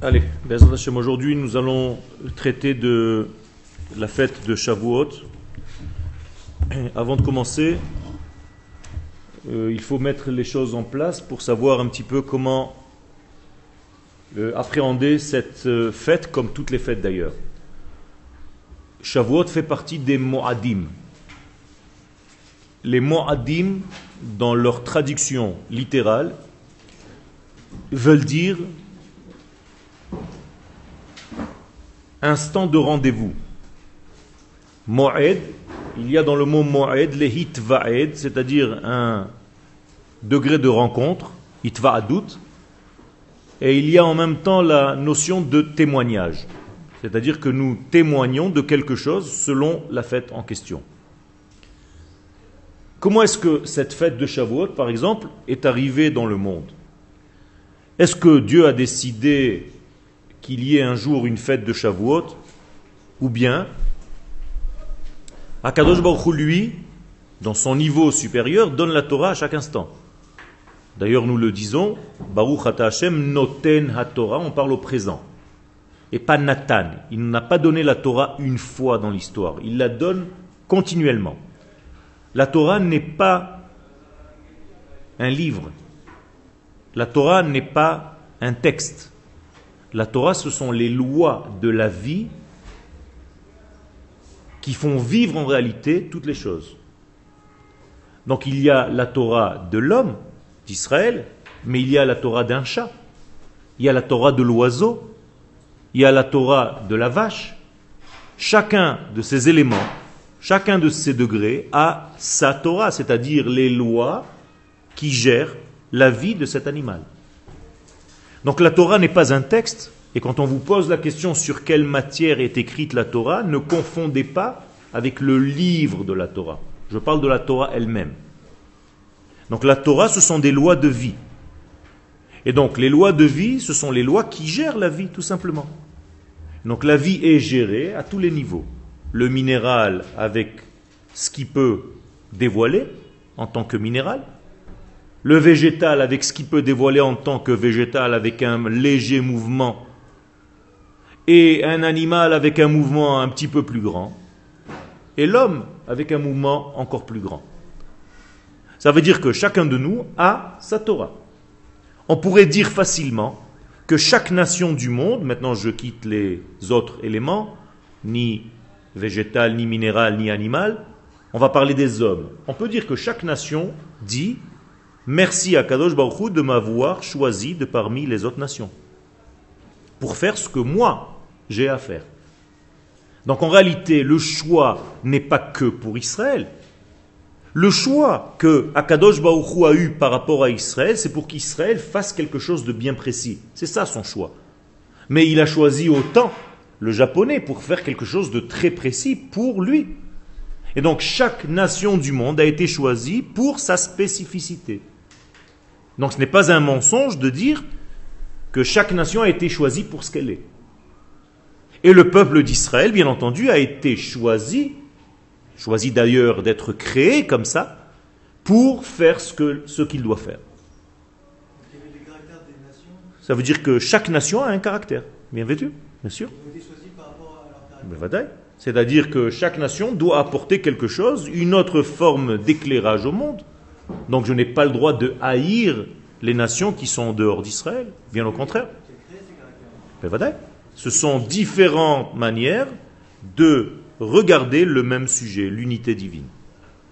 Allez, aujourd'hui nous allons traiter de la fête de Shavuot. Avant de commencer, euh, il faut mettre les choses en place pour savoir un petit peu comment euh, appréhender cette euh, fête comme toutes les fêtes d'ailleurs. Shavuot fait partie des Moadim. Les Moadim, dans leur traduction littérale, veulent dire instant de rendez-vous. Mo'ed, il y a dans le mot Mo'ed les hitva'ed, c'est-à-dire un degré de rencontre, hitva'adut, et il y a en même temps la notion de témoignage, c'est-à-dire que nous témoignons de quelque chose selon la fête en question. Comment est-ce que cette fête de Shavuot, par exemple, est arrivée dans le monde? Est-ce que Dieu a décidé qu'il y ait un jour une fête de Shavuot Ou bien, Akadosh Baruch lui, dans son niveau supérieur, donne la Torah à chaque instant. D'ailleurs, nous le disons, Baruch Ata Hashem noten ha-Torah, on parle au présent. Et pas Nathan. Il n'a pas donné la Torah une fois dans l'histoire. Il la donne continuellement. La Torah n'est pas un livre. La Torah n'est pas un texte. La Torah, ce sont les lois de la vie qui font vivre en réalité toutes les choses. Donc il y a la Torah de l'homme, d'Israël, mais il y a la Torah d'un chat, il y a la Torah de l'oiseau, il y a la Torah de la vache. Chacun de ces éléments, chacun de ces degrés a sa Torah, c'est-à-dire les lois qui gèrent la vie de cet animal. Donc la Torah n'est pas un texte, et quand on vous pose la question sur quelle matière est écrite la Torah, ne confondez pas avec le livre de la Torah. Je parle de la Torah elle-même. Donc la Torah, ce sont des lois de vie. Et donc les lois de vie, ce sont les lois qui gèrent la vie, tout simplement. Donc la vie est gérée à tous les niveaux. Le minéral avec ce qui peut dévoiler en tant que minéral, le végétal avec ce qui peut dévoiler en tant que végétal avec un léger mouvement, et un animal avec un mouvement un petit peu plus grand, et l'homme avec un mouvement encore plus grand. Ça veut dire que chacun de nous a sa Torah. On pourrait dire facilement que chaque nation du monde, maintenant je quitte les autres éléments, ni végétal, ni minéral, ni animal, on va parler des hommes. On peut dire que chaque nation dit Merci à Kadosh Baruch de m'avoir choisi de parmi les autres nations pour faire ce que moi j'ai à faire. Donc en réalité, le choix n'est pas que pour Israël. Le choix que Akadosh Baruch a eu par rapport à Israël, c'est pour qu'Israël fasse quelque chose de bien précis. C'est ça son choix. Mais il a choisi autant le japonais pour faire quelque chose de très précis pour lui. Et donc chaque nation du monde a été choisie pour sa spécificité. Donc ce n'est pas un mensonge de dire que chaque nation a été choisie pour ce qu'elle est. Et le peuple d'Israël, bien entendu, a été choisi, choisi d'ailleurs d'être créé comme ça, pour faire ce qu'il doit faire. Ça veut dire que chaque nation a un caractère. Bien vêtu, bien sûr. C'est-à-dire que chaque nation doit apporter quelque chose, une autre forme d'éclairage au monde. Donc je n'ai pas le droit de haïr les nations qui sont en dehors d'Israël, bien au contraire. Ce sont différentes manières de regarder le même sujet, l'unité divine.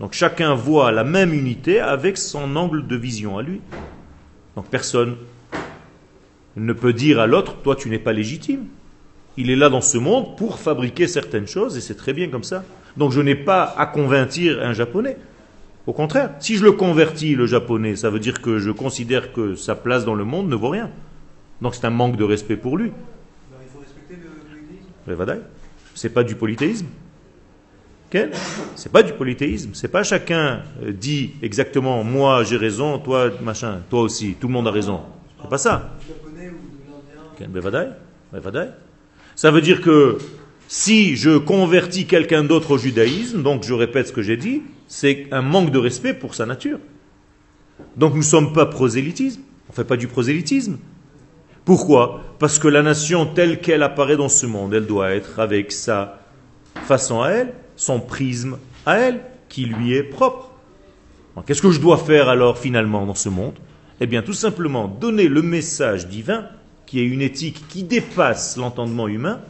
Donc chacun voit la même unité avec son angle de vision à lui. Donc personne ne peut dire à l'autre, toi tu n'es pas légitime. Il est là dans ce monde pour fabriquer certaines choses et c'est très bien comme ça. Donc je n'ai pas à convertir un japonais. Au contraire, si je le convertis, le japonais, ça veut dire que je considère que sa place dans le monde ne vaut rien. Donc c'est un manque de respect pour lui. il faut respecter le polythéisme. C'est pas du polythéisme. Quel C'est pas du polythéisme. C'est pas chacun euh, dit exactement moi j'ai raison, toi machin, toi aussi, tout le monde a raison. C'est pas ça. Ça veut dire que si je convertis quelqu'un d'autre au judaïsme, donc je répète ce que j'ai dit, c'est un manque de respect pour sa nature. Donc nous ne sommes pas prosélytisme, on ne fait pas du prosélytisme. Pourquoi? Parce que la nation telle qu'elle apparaît dans ce monde, elle doit être avec sa façon à elle, son prisme à elle, qui lui est propre. Qu'est-ce que je dois faire alors finalement dans ce monde? Eh bien tout simplement donner le message divin, qui est une éthique qui dépasse l'entendement humain,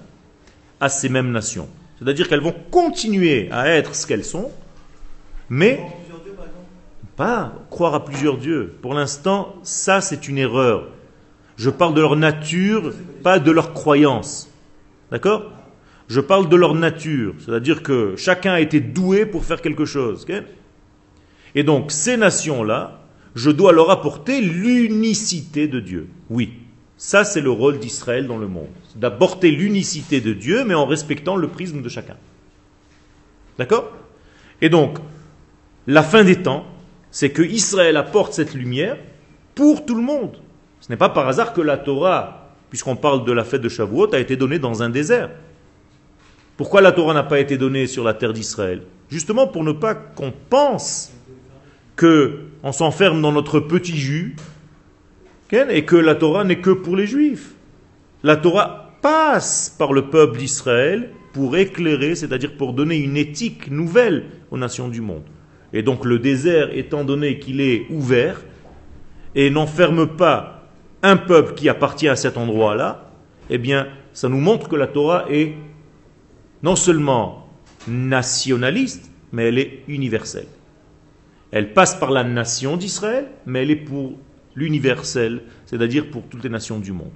à ces mêmes nations. C'est-à-dire qu'elles vont continuer à être ce qu'elles sont, mais pas croire à plusieurs dieux. Pour l'instant, ça c'est une erreur. Je parle de leur nature, pas de leur croyance. D'accord? Je parle de leur nature. C'est-à-dire que chacun a été doué pour faire quelque chose. Et donc, ces nations-là, je dois leur apporter l'unicité de Dieu. Oui, ça c'est le rôle d'Israël dans le monde. D'apporter l'unicité de Dieu, mais en respectant le prisme de chacun. D'accord? Et donc, la fin des temps, c'est que Israël apporte cette lumière pour tout le monde. Ce n'est pas par hasard que la Torah, puisqu'on parle de la fête de Shavuot, a été donnée dans un désert. Pourquoi la Torah n'a pas été donnée sur la terre d'Israël? Justement pour ne pas qu'on pense qu'on s'enferme dans notre petit jus et que la Torah n'est que pour les juifs. La Torah passe par le peuple d'Israël pour éclairer, c'est-à-dire pour donner une éthique nouvelle aux nations du monde. Et donc le désert, étant donné qu'il est ouvert et n'enferme pas un peuple qui appartient à cet endroit-là, eh bien, ça nous montre que la Torah est non seulement nationaliste, mais elle est universelle. Elle passe par la nation d'Israël, mais elle est pour l'universel, c'est-à-dire pour toutes les nations du monde.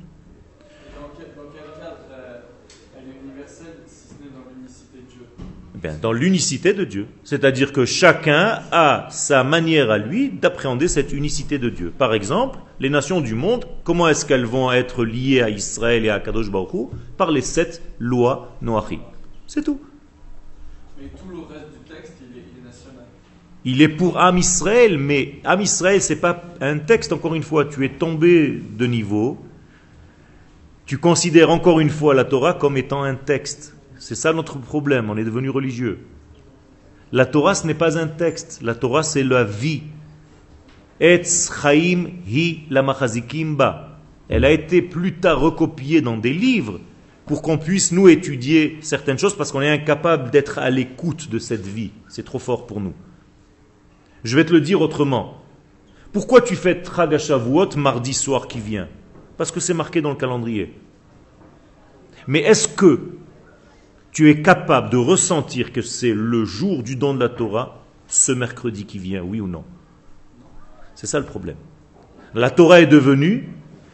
Dans l'unicité de Dieu. C'est-à-dire que chacun a sa manière à lui d'appréhender cette unicité de Dieu. Par exemple, les nations du monde, comment est-ce qu'elles vont être liées à Israël et à Kadosh Baruch Par les sept lois Noachi. C'est tout. Mais tout le reste du texte, il est, national. Il est pour Am Israël, mais Am Israël, c'est pas un texte, encore une fois, tu es tombé de niveau. Tu considères encore une fois la Torah comme étant un texte. C'est ça notre problème, on est devenu religieux. La Torah, ce n'est pas un texte, la Torah, c'est la vie. Etz Chaim Hi ba. Elle a été plus tard recopiée dans des livres pour qu'on puisse nous étudier certaines choses parce qu'on est incapable d'être à l'écoute de cette vie. C'est trop fort pour nous. Je vais te le dire autrement. Pourquoi tu fais Tragashavuot mardi soir qui vient? Parce que c'est marqué dans le calendrier. Mais est-ce que tu es capable de ressentir que c'est le jour du don de la Torah, ce mercredi qui vient, oui ou non? C'est ça le problème. La Torah est devenue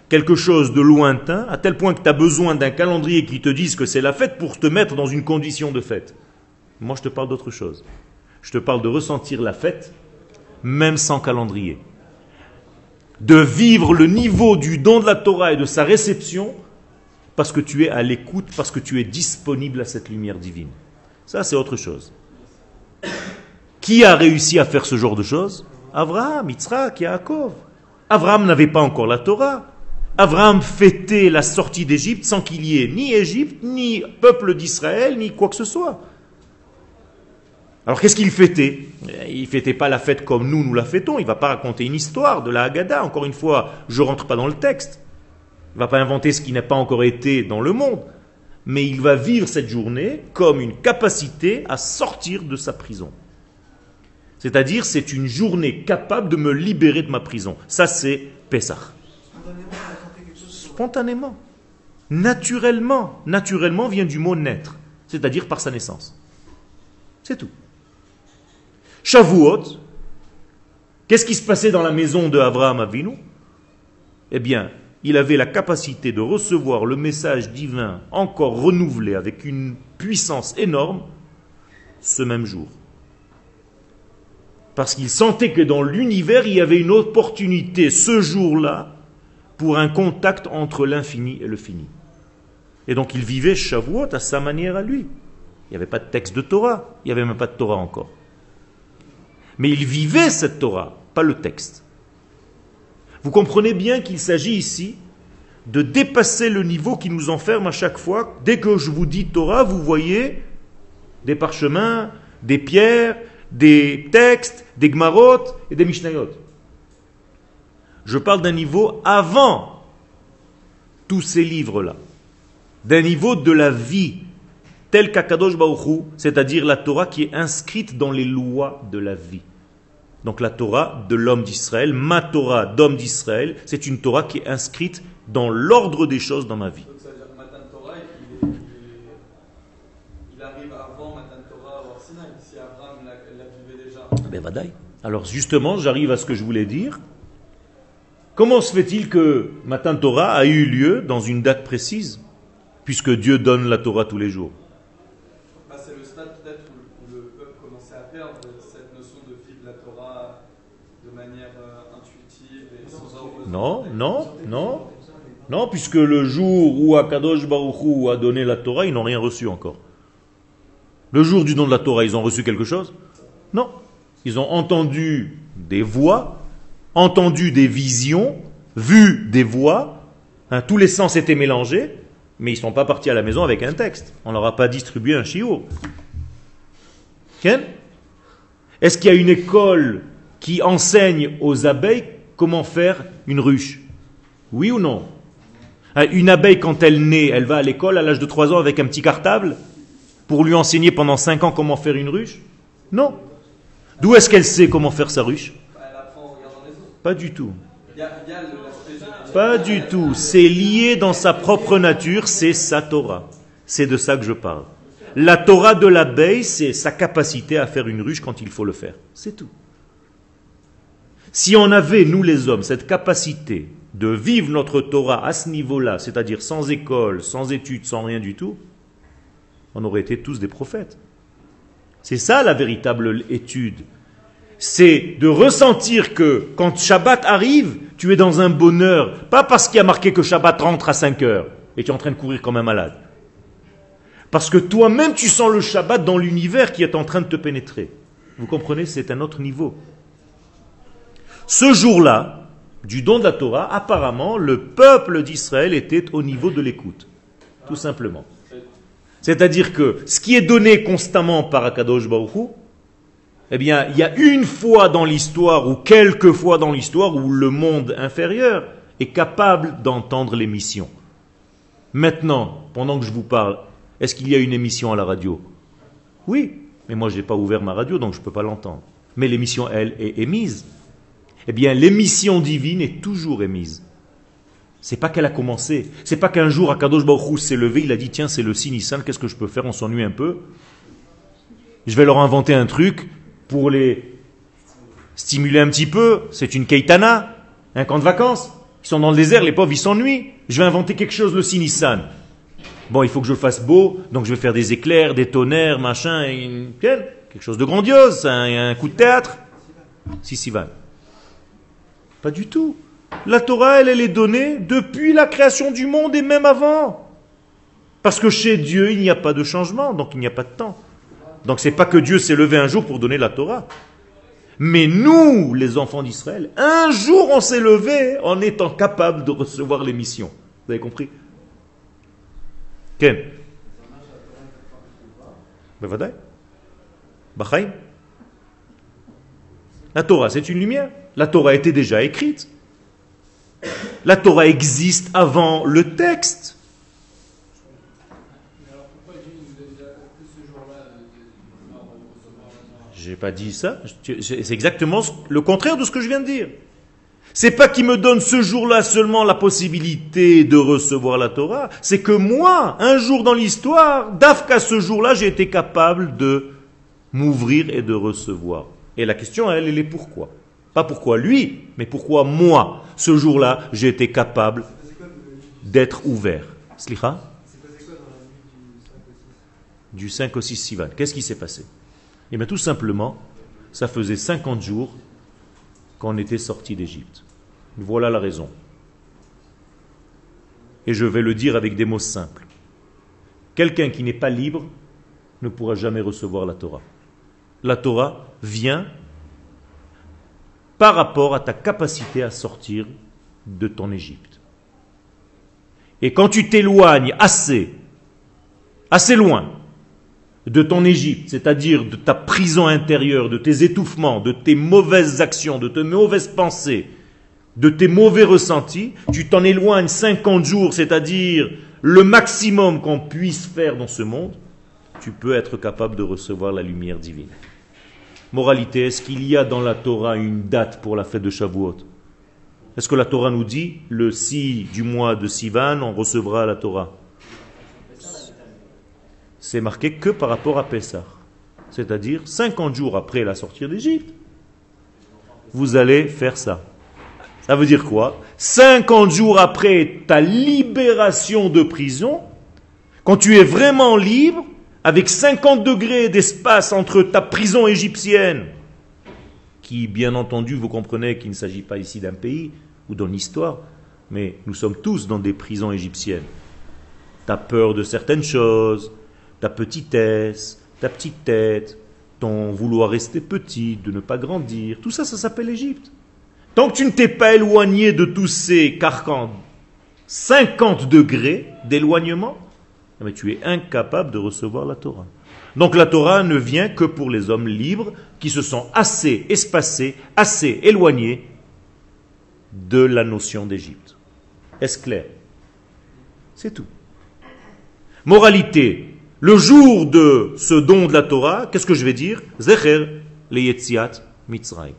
quelque chose de lointain, à tel point que tu as besoin d'un calendrier qui te dise que c'est la fête pour te mettre dans une condition de fête. Moi, je te parle d'autre chose. Je te parle de ressentir la fête, même sans calendrier. De vivre le niveau du don de la Torah et de sa réception parce que tu es à l'écoute, parce que tu es disponible à cette lumière divine. Ça, c'est autre chose. Qui a réussi à faire ce genre de choses? Abraham, Yitzhak, Yaakov. Abraham n'avait pas encore la Torah. Abraham fêtait la sortie d'Égypte sans qu'il y ait ni Égypte, ni peuple d'Israël, ni quoi que ce soit. Alors qu'est-ce qu'il fêtait? Il ne fêtait pas la fête comme nous, nous la fêtons. Il ne va pas raconter une histoire de la Haggadah. Encore une fois, je ne rentre pas dans le texte. Il ne va pas inventer ce qui n'a pas encore été dans le monde, mais il va vivre cette journée comme une capacité à sortir de sa prison. C'est-à-dire, c'est une journée capable de me libérer de ma prison. Ça, c'est Pessah. Spontanément. Naturellement. Naturellement vient du mot naître, c'est-à-dire par sa naissance. C'est tout. Shavuot, qu'est-ce qui se passait dans la maison de Abraham Avinu? Eh bien, il avait la capacité de recevoir le message divin encore renouvelé avec une puissance énorme ce même jour. Parce qu'il sentait que dans l'univers, il y avait une opportunité ce jour-là pour un contact entre l'infini et le fini. Et donc il vivait Shavuot à sa manière à lui. Il n'y avait pas de texte de Torah, il n'y avait même pas de Torah encore. Mais il vivait cette Torah, pas le texte. Vous comprenez bien qu'il s'agit ici de dépasser le niveau qui nous enferme à chaque fois. Dès que je vous dis Torah, vous voyez des parchemins, des pierres, des textes, des gmarot et des mishnayot. Je parle d'un niveau avant tous ces livres-là, d'un niveau de la vie, tel qu'Akadosh Baruch c'est-à-dire la Torah qui est inscrite dans les lois de la vie. Donc la Torah de l'homme d'Israël, ma Torah d'homme d'Israël, c'est une Torah qui est inscrite dans l'ordre des choses dans ma vie. Donc ça veut dire que Matan Torah, il, est- il est- il arrive avant Matan Torah si Abraham l'a déjà. Ben, vadaï. Alors justement, j'arrive à ce que je voulais dire. Comment se fait-il que Matan Torah a eu lieu dans une date précise, puisque Dieu donne la Torah tous les jours Bah, c'est le stade peut-être où, où le peuple commençait à perdre cette notion de vivre la Torah de manière euh, intuitive et sans ordre. Non, non, non, non, puisque le jour où Akadosh Baruch Hu a donné la Torah, ils n'ont rien reçu encore. Le jour du don de la Torah, ils ont reçu quelque chose? Non. Ils ont entendu des voix, entendu des visions, vu des voix, hein, tous les sens étaient mélangés, mais ils ne sont pas partis à la maison avec un texte. On leur a pas distribué un chiour. Ken? Est-ce qu'il y a une école qui enseigne aux abeilles comment faire une ruche? Oui ou non? Hein, Une abeille, quand elle naît, elle va à l'école à l'âge de 3 ans avec un petit cartable pour lui enseigner pendant 5 ans comment faire une ruche? Non. D'où est-ce qu'elle sait comment faire sa ruche? Pas du tout. Pas du tout. C'est lié dans sa propre nature, c'est sa Torah. C'est de ça que je parle. La Torah de l'abeille, c'est sa capacité à faire une ruche quand il faut le faire. C'est tout. Si on avait, nous les hommes, cette capacité de vivre notre Torah à ce niveau-là, c'est-à-dire sans école, sans études, sans rien du tout, on aurait été tous des prophètes. C'est ça la véritable étude. C'est de ressentir que quand Shabbat arrive, tu es dans un bonheur. Pas parce qu'il y a marqué que Shabbat rentre à 5 heures et tu es en train de courir comme un malade. Parce que toi-même tu sens le Shabbat dans l'univers qui est en train de te pénétrer. Vous comprenez C'est un autre niveau. Ce jour-là, du don de la Torah, apparemment, le peuple d'Israël était au niveau de l'écoute. Tout simplement. C'est-à-dire que ce qui est donné constamment par Akadosh Baruch Hu, eh bien, il y a une fois dans l'histoire, ou quelques fois dans l'histoire, où le monde inférieur est capable d'entendre l'émission. Maintenant, pendant que je vous parle, est-ce qu'il y a une émission à la radio? Oui, mais moi je n'ai pas ouvert ma radio, donc je ne peux pas l'entendre. Mais l'émission, elle, est émise. Eh bien, l'émission divine est toujours émise. C'est pas qu'elle a commencé. C'est pas qu'un jour, Akadosh Baruch s'est levé, il a dit tiens, c'est le Sinissan, qu'est-ce que je peux faire? On s'ennuie un peu. Je vais leur inventer un truc pour les stimuler un petit peu. C'est une keitana, un camp de vacances. Ils sont dans le désert, les pauvres, ils s'ennuient. Je vais inventer quelque chose, le Sinissan. Bon, il faut que je le fasse beau, donc je vais faire des éclairs, des tonnerres, machin, une- quelque chose de grandiose, un, coup de théâtre. Si, si, va. Pas du tout. La Torah, elle, elle est donnée depuis la création du monde et même avant. Parce que chez Dieu, il n'y a pas de changement, donc il n'y a pas de temps. Donc c'est pas que Dieu s'est levé un jour pour donner la Torah. Mais nous, les enfants d'Israël, un jour on s'est levé en étant capable de recevoir les missions. Vous avez compris? Ken Bachaim La Torah, c'est une lumière. La Torah était déjà écrite. La Torah existe avant le texte. J'ai pas dit ça. C'est exactement le contraire de ce que je viens de dire. C'est pas qu'il me donne ce jour-là seulement la possibilité de recevoir la Torah, c'est que moi, un jour dans l'histoire, d'Afka ce jour-là, j'ai été capable de m'ouvrir et de recevoir. Et la question, elle, elle est pourquoi? Pas pourquoi lui, mais pourquoi moi, ce jour-là, j'ai été capable d'être ouvert. Slicha C'est passé quoi dans la nuit du 5 au 6 du 5 au 6 Sivan. Qu'est-ce qui s'est passé? Eh bien tout simplement, ça faisait 50 jours qu'on était sorti d'Égypte. Voilà la raison. Et je vais le dire avec des mots simples. Quelqu'un qui n'est pas libre ne pourra jamais recevoir la Torah. La Torah vient par rapport à ta capacité à sortir de ton Égypte. Et quand tu t'éloignes assez, assez loin de ton Égypte, c'est-à-dire de ta prison intérieure, de tes étouffements, de tes mauvaises actions, de tes mauvaises pensées, de tes mauvais ressentis, tu t'en éloignes 50 jours, c'est-à-dire le maximum qu'on puisse faire dans ce monde, tu peux être capable de recevoir la lumière divine. Moralité, est-ce qu'il y a dans la Torah une date pour la fête de Shavuot? Est-ce que la Torah nous dit le 6 du mois de Sivan, on recevra la Torah? C'est marqué que par rapport à Pessah, c'est-à-dire 50 jours après la sortie d'Égypte. Vous allez faire ça. Ça veut dire quoi? 50 jours après ta libération de prison, quand tu es vraiment libre, avec 50 degrés d'espace entre ta prison égyptienne, qui bien entendu, vous comprenez qu'il ne s'agit pas ici d'un pays ou d'une histoire, mais nous sommes tous dans des prisons égyptiennes. Tu as peur de certaines choses, ta petitesse, ta petite tête, ton vouloir rester petit, de ne pas grandir, tout ça, ça s'appelle l'Égypte. Tant que tu ne t'es pas éloigné de tous ces carcans, 50 degrés d'éloignement, mais tu es incapable de recevoir la Torah. Donc la Torah ne vient que pour les hommes libres qui se sont assez espacés, assez éloignés de la notion d'Égypte. Est-ce clair? C'est tout. Moralité, le jour de ce don de la Torah, qu'est-ce que je vais dire? Zecher le Yetziat Mitzrayim.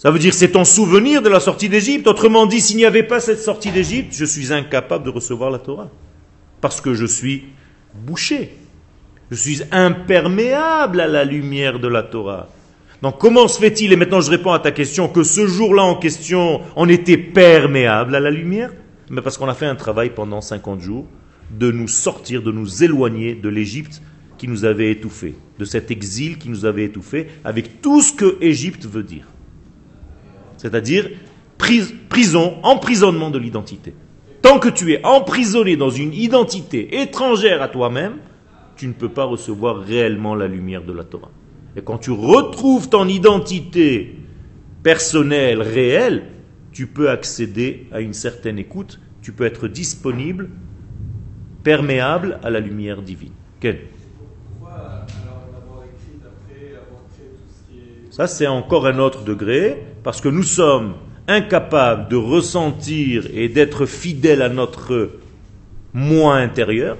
Ça veut dire c'est ton souvenir de la sortie d'Égypte. Autrement dit, s'il n'y avait pas cette sortie d'Égypte, je suis incapable de recevoir la Torah. Parce que je suis bouché. Je suis imperméable à la lumière de la Torah. Donc comment se fait-il, et maintenant je réponds à ta question, que ce jour-là en question, on était perméable à la lumière? Mais parce qu'on a fait un travail pendant 50 jours de nous sortir, de nous éloigner de l'Égypte qui nous avait étouffés, de cet exil qui nous avait étouffés, avec tout ce que Égypte veut dire c'est-à-dire prison, emprisonnement de l'identité. Tant que tu es emprisonné dans une identité étrangère à toi-même, tu ne peux pas recevoir réellement la lumière de la Torah. Et quand tu retrouves ton identité personnelle, réelle, tu peux accéder à une certaine écoute, tu peux être disponible, perméable à la lumière divine. Quel Ça, c'est encore un autre degré, parce que nous sommes incapables de ressentir et d'être fidèles à notre moi intérieur.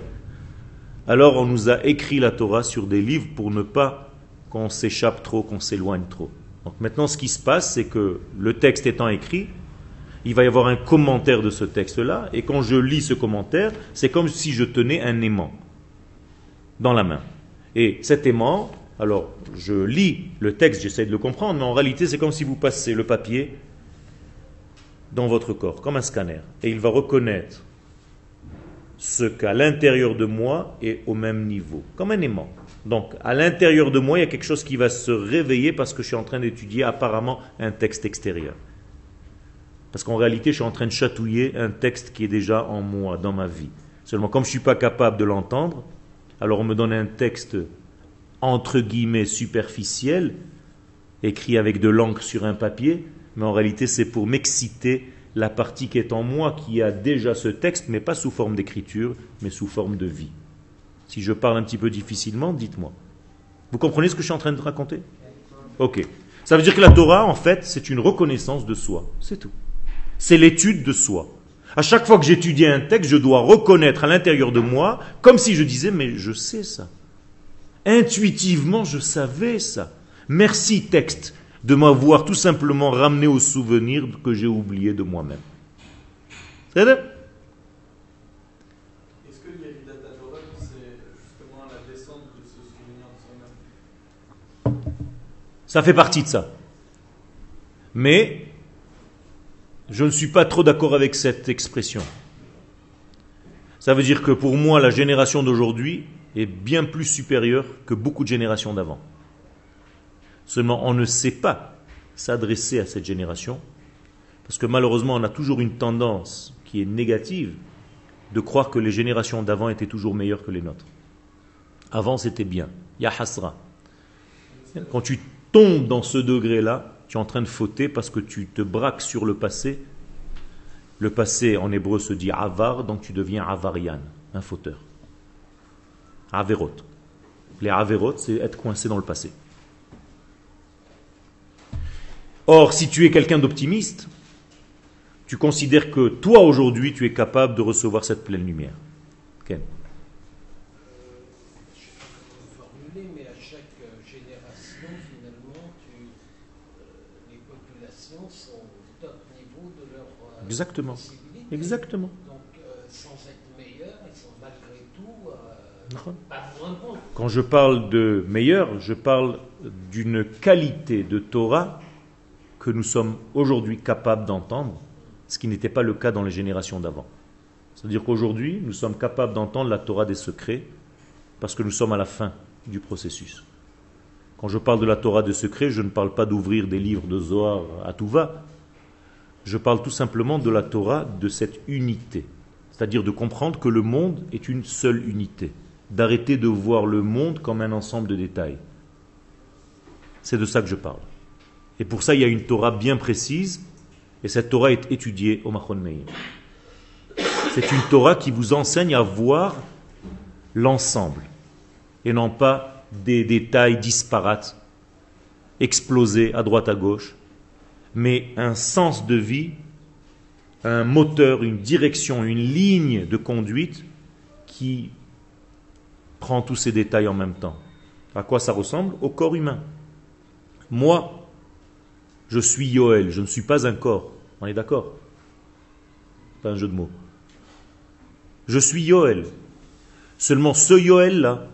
Alors on nous a écrit la Torah sur des livres pour ne pas qu'on s'échappe trop, qu'on s'éloigne trop. Donc maintenant, ce qui se passe, c'est que le texte étant écrit, il va y avoir un commentaire de ce texte-là, et quand je lis ce commentaire, c'est comme si je tenais un aimant dans la main. Et cet aimant, alors, je lis le texte, j'essaie de le comprendre, mais en réalité, c'est comme si vous passez le papier dans votre corps, comme un scanner. Et il va reconnaître ce qu'à l'intérieur de moi est au même niveau, comme un aimant. Donc, à l'intérieur de moi, il y a quelque chose qui va se réveiller parce que je suis en train d'étudier apparemment un texte extérieur. Parce qu'en réalité, je suis en train de chatouiller un texte qui est déjà en moi, dans ma vie. Seulement, comme je ne suis pas capable de l'entendre, alors on me donne un texte entre guillemets superficiel, écrit avec de l'encre sur un papier, mais en réalité c'est pour m'exciter la partie qui est en moi, qui a déjà ce texte, mais pas sous forme d'écriture, mais sous forme de vie. Si je parle un petit peu difficilement, dites-moi. Vous comprenez ce que je suis en train de raconter? Ok. Ça veut dire que la Torah, en fait, c'est une reconnaissance de soi. C'est tout. C'est l'étude de soi. À chaque fois que j'étudie un texte, je dois reconnaître à l'intérieur de moi, comme si je disais, mais je sais ça. Intuitivement, je savais ça. Merci texte de m'avoir tout simplement ramené au souvenir que j'ai oublié de moi-même. C'est Est-ce que c'est justement la descente de ce souvenir de soi-même? Ça fait partie de ça. Mais je ne suis pas trop d'accord avec cette expression. Ça veut dire que pour moi, la génération d'aujourd'hui, est bien plus supérieur que beaucoup de générations d'avant. Seulement, on ne sait pas s'adresser à cette génération, parce que malheureusement, on a toujours une tendance qui est négative de croire que les générations d'avant étaient toujours meilleures que les nôtres. Avant, c'était bien. Ya hasra. Quand tu tombes dans ce degré-là, tu es en train de fauter parce que tu te braques sur le passé. Le passé en hébreu se dit avar, donc tu deviens avarian, un fauteur. Averot. Les Averot, c'est être coincé dans le passé. Or, si tu es quelqu'un d'optimiste, tu considères que toi aujourd'hui tu es capable de recevoir cette pleine lumière. Ken. je sais Quand je parle de meilleur, je parle d'une qualité de Torah que nous sommes aujourd'hui capables d'entendre, ce qui n'était pas le cas dans les générations d'avant. C'est-à-dire qu'aujourd'hui, nous sommes capables d'entendre la Torah des secrets parce que nous sommes à la fin du processus. Quand je parle de la Torah des secrets, je ne parle pas d'ouvrir des livres de Zohar à tout va. Je parle tout simplement de la Torah de cette unité. C'est-à-dire de comprendre que le monde est une seule unité. D'arrêter de voir le monde comme un ensemble de détails. C'est de ça que je parle. Et pour ça, il y a une Torah bien précise, et cette Torah est étudiée au Machon Meir. C'est une Torah qui vous enseigne à voir l'ensemble, et non pas des détails disparates, explosés à droite à gauche, mais un sens de vie, un moteur, une direction, une ligne de conduite qui prend tous ces détails en même temps. À quoi ça ressemble Au corps humain. Moi, je suis Yoel, je ne suis pas un corps. On est d'accord Pas un jeu de mots. Je suis Yoel. Seulement ce Yoel-là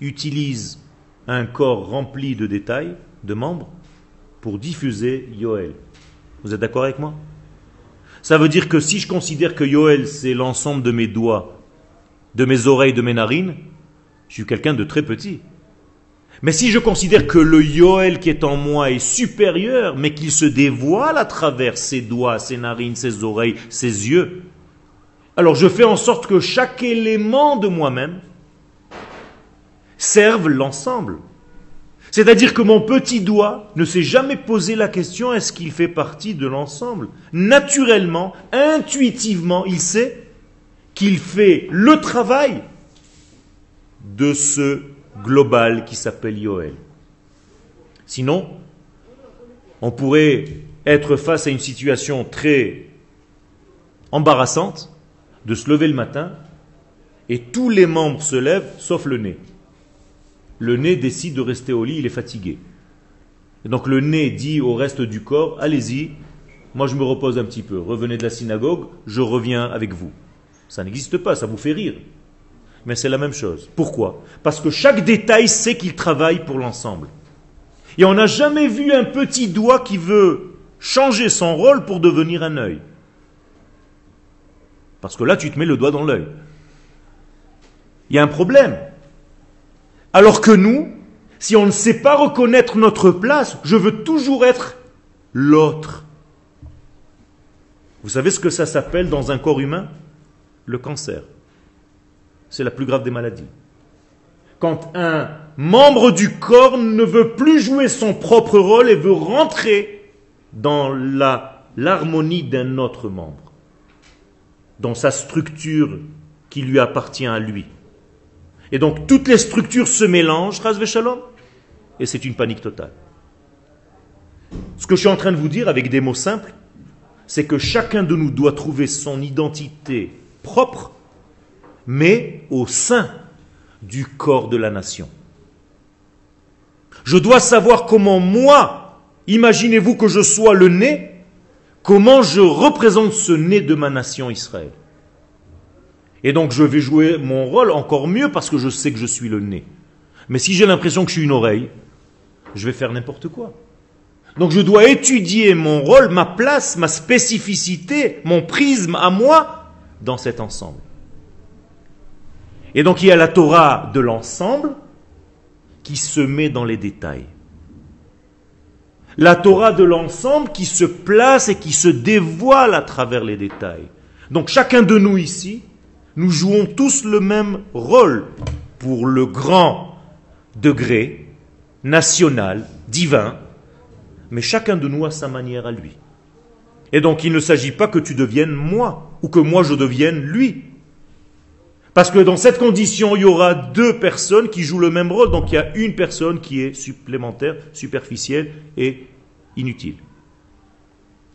utilise un corps rempli de détails, de membres, pour diffuser Yoel. Vous êtes d'accord avec moi Ça veut dire que si je considère que Yoel, c'est l'ensemble de mes doigts, de mes oreilles, de mes narines, je suis quelqu'un de très petit. Mais si je considère que le Yoel qui est en moi est supérieur, mais qu'il se dévoile à travers ses doigts, ses narines, ses oreilles, ses yeux, alors je fais en sorte que chaque élément de moi-même serve l'ensemble. C'est-à-dire que mon petit doigt ne s'est jamais posé la question est-ce qu'il fait partie de l'ensemble? Naturellement, intuitivement, il sait qu'il fait le travail de ce global qui s'appelle Yoel. Sinon, on pourrait être face à une situation très embarrassante de se lever le matin et tous les membres se lèvent sauf le nez. Le nez décide de rester au lit, il est fatigué. Donc le nez dit au reste du corps, allez-y, moi je me repose un petit peu, revenez de la synagogue, je reviens avec vous. Ça n'existe pas, ça vous fait rire. Mais c'est la même chose. Pourquoi? Parce que chaque détail sait qu'il travaille pour l'ensemble. Et on n'a jamais vu un petit doigt qui veut changer son rôle pour devenir un œil. Parce que là, tu te mets le doigt dans l'œil. Il y a un problème. Alors que nous, si on ne sait pas reconnaître notre place, je veux toujours être l'autre. Vous savez ce que ça s'appelle dans un corps humain? Le cancer. C'est la plus grave des maladies. Quand un membre du corps ne veut plus jouer son propre rôle et veut rentrer dans l'harmonie d'un autre membre, dans sa structure qui lui appartient à lui. Et donc toutes les structures se mélangent, Shalom, et c'est une panique totale. Ce que je suis en train de vous dire avec des mots simples, c'est que chacun de nous doit trouver son identité propre, mais au sein du corps de la nation. Je dois savoir comment moi, imaginez-vous que je sois le nez, comment je représente ce nez de ma nation Israël. Et donc je vais jouer mon rôle encore mieux parce que je sais que je suis le nez. Mais si j'ai l'impression que je suis une oreille, je vais faire n'importe quoi. Donc je dois étudier mon rôle, ma place, ma spécificité, mon prisme à moi dans cet ensemble. Et donc il y a la Torah de l'ensemble qui se met dans les détails. La Torah de l'ensemble qui se place et qui se dévoile à travers les détails. Donc chacun de nous ici, nous jouons tous le même rôle pour le grand degré national, divin, mais chacun de nous a sa manière à lui. Et donc il ne s'agit pas que tu deviennes moi, ou que moi je devienne lui. Parce que dans cette condition, il y aura deux personnes qui jouent le même rôle, donc il y a une personne qui est supplémentaire, superficielle et inutile.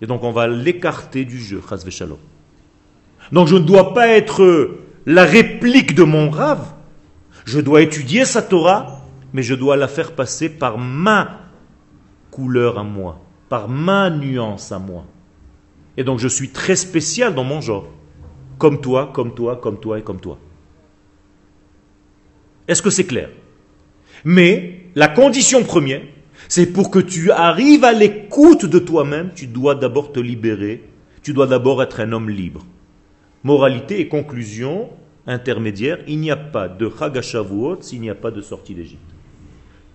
Et donc on va l'écarter du jeu. Donc je ne dois pas être la réplique de mon rave. Je dois étudier sa Torah, mais je dois la faire passer par ma couleur à moi, par ma nuance à moi. Et donc je suis très spécial dans mon genre. Comme toi, comme toi, comme toi et comme toi. Est-ce que c'est clair? Mais la condition première, c'est pour que tu arrives à l'écoute de toi-même, tu dois d'abord te libérer, tu dois d'abord être un homme libre. Moralité et conclusion intermédiaire, il n'y a pas de Chagashavuot s'il n'y a pas de sortie d'Égypte.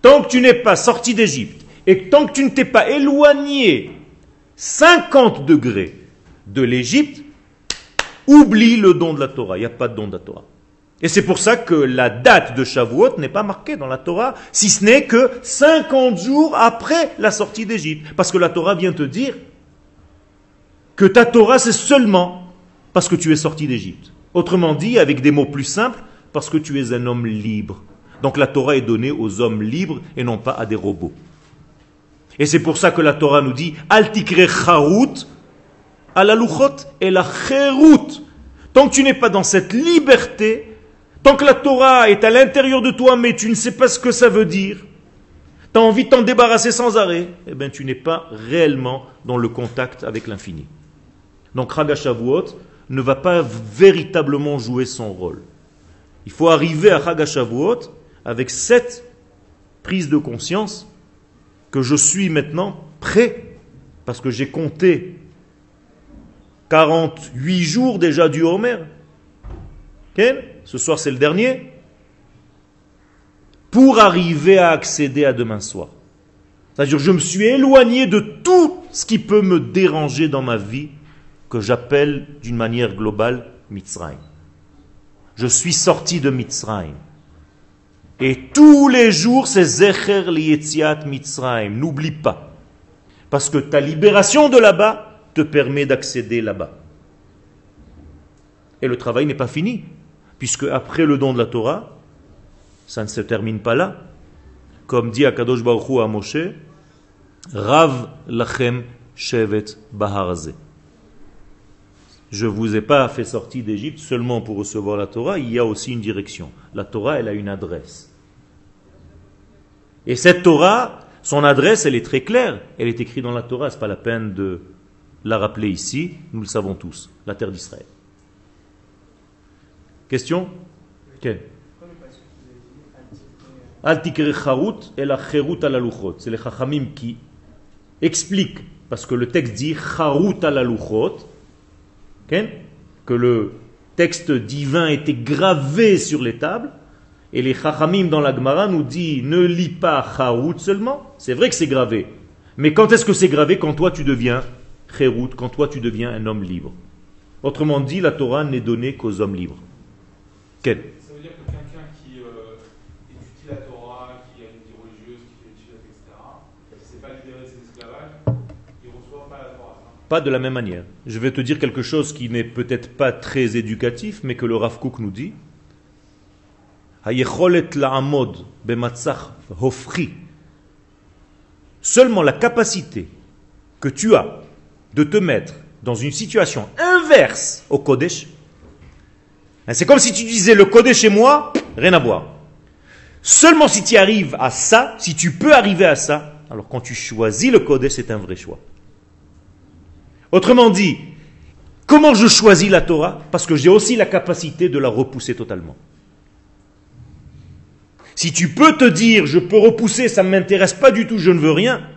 Tant que tu n'es pas sorti d'Égypte et tant que tu ne t'es pas éloigné 50 degrés de l'Égypte, oublie le don de la Torah. Il n'y a pas de don de la Torah. Et c'est pour ça que la date de Shavuot n'est pas marquée dans la Torah, si ce n'est que 50 jours après la sortie d'Égypte. Parce que la Torah vient te dire que ta Torah, c'est seulement parce que tu es sorti d'Égypte. Autrement dit, avec des mots plus simples, parce que tu es un homme libre. Donc la Torah est donnée aux hommes libres et non pas à des robots. Et c'est pour ça que la Torah nous dit Altikre charut, à et la. Tant que tu n'es pas dans cette liberté, Tant que la Torah est à l'intérieur de toi, mais tu ne sais pas ce que ça veut dire, tu as envie de t'en débarrasser sans arrêt, eh bien tu n'es pas réellement dans le contact avec l'infini. Donc Chagashavuot ne va pas véritablement jouer son rôle. Il faut arriver à Chagashavuot avec cette prise de conscience que je suis maintenant prêt, parce que j'ai compté 48 jours déjà du Homer. Ce soir, c'est le dernier. Pour arriver à accéder à demain soir. C'est-à-dire, je me suis éloigné de tout ce qui peut me déranger dans ma vie, que j'appelle d'une manière globale Mitzrayim. Je suis sorti de Mitzrayim. Et tous les jours, c'est Zecher liyetziat Mitzrayim. N'oublie pas. Parce que ta libération de là-bas te permet d'accéder là-bas. Et le travail n'est pas fini puisque après le don de la Torah, ça ne se termine pas là. Comme dit Akadosh Baruch à Moshe, Rav lachem shevet baharaze. Je ne vous ai pas fait sortir d'Égypte seulement pour recevoir la Torah, il y a aussi une direction. La Torah, elle a une adresse. Et cette Torah, son adresse, elle est très claire. Elle est écrite dans la Torah, ce n'est pas la peine de la rappeler ici, nous le savons tous, la terre d'Israël. Question? Quelle et la C'est les chachamim qui expliquent, parce que le texte dit charut ala que le texte divin était gravé sur les tables, et les chachamim dans la Gemara nous dit ne lis pas charut seulement, c'est vrai que c'est gravé, mais quand est-ce que c'est gravé? Quand toi tu deviens cherut, quand toi tu deviens un homme libre. Autrement dit, la Torah n'est donnée qu'aux hommes libres. Ça veut dire que quelqu'un qui euh, étudie la Torah, qui a une vie religieuse, qui fait l'étude, etc., qui ne s'est pas libéré de ses esclavages, il ne reçoit pas la Torah. Pas de la même manière. Je vais te dire quelque chose qui n'est peut-être pas très éducatif, mais que le Rav Kook nous dit. Seulement la capacité que tu as de te mettre dans une situation inverse au Kodesh, c'est comme si tu disais le code chez moi, rien à voir. Seulement si tu arrives à ça, si tu peux arriver à ça, alors quand tu choisis le code, c'est un vrai choix. Autrement dit, comment je choisis la Torah? Parce que j'ai aussi la capacité de la repousser totalement. Si tu peux te dire, je peux repousser, ça ne m'intéresse pas du tout, je ne veux rien,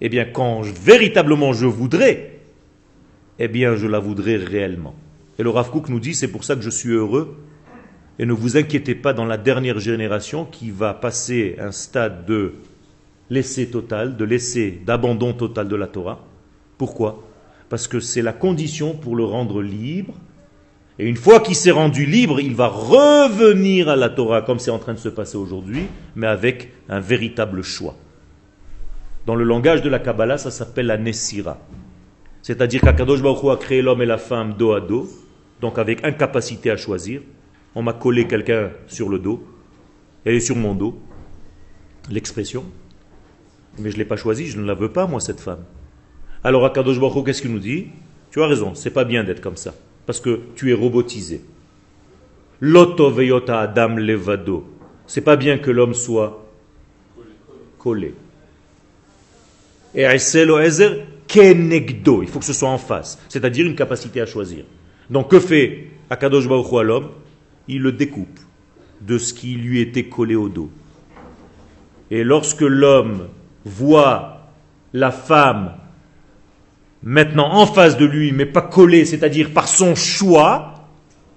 eh bien quand véritablement je voudrais, eh bien je la voudrais réellement. Et le Rav Kook nous dit, c'est pour ça que je suis heureux. Et ne vous inquiétez pas dans la dernière génération qui va passer un stade de laisser total, de laisser, d'abandon total de la Torah. Pourquoi? Parce que c'est la condition pour le rendre libre. Et une fois qu'il s'est rendu libre, il va revenir à la Torah comme c'est en train de se passer aujourd'hui, mais avec un véritable choix. Dans le langage de la Kabbalah, ça s'appelle la Nessira. C'est-à-dire qu'Akadosh Baruch Hu a créé l'homme et la femme dos à dos, donc avec incapacité à choisir. On m'a collé quelqu'un sur le dos, elle est sur mon dos, l'expression. Mais je ne l'ai pas choisie, je ne la veux pas, moi, cette femme. Alors Akadosh Baruch qu'est-ce qu'il nous dit? Tu as raison, c'est pas bien d'être comme ça, parce que tu es robotisé. Loto veyota adam levado. C'est pas bien que l'homme soit collé. Et Aïselo ezer kenegdo. Il faut que ce soit en face, c'est-à-dire une capacité à choisir. Donc que fait Akadosh Baruch à l'homme? Il le découpe de ce qui lui était collé au dos. Et lorsque l'homme voit la femme maintenant en face de lui, mais pas collée, c'est-à-dire par son choix,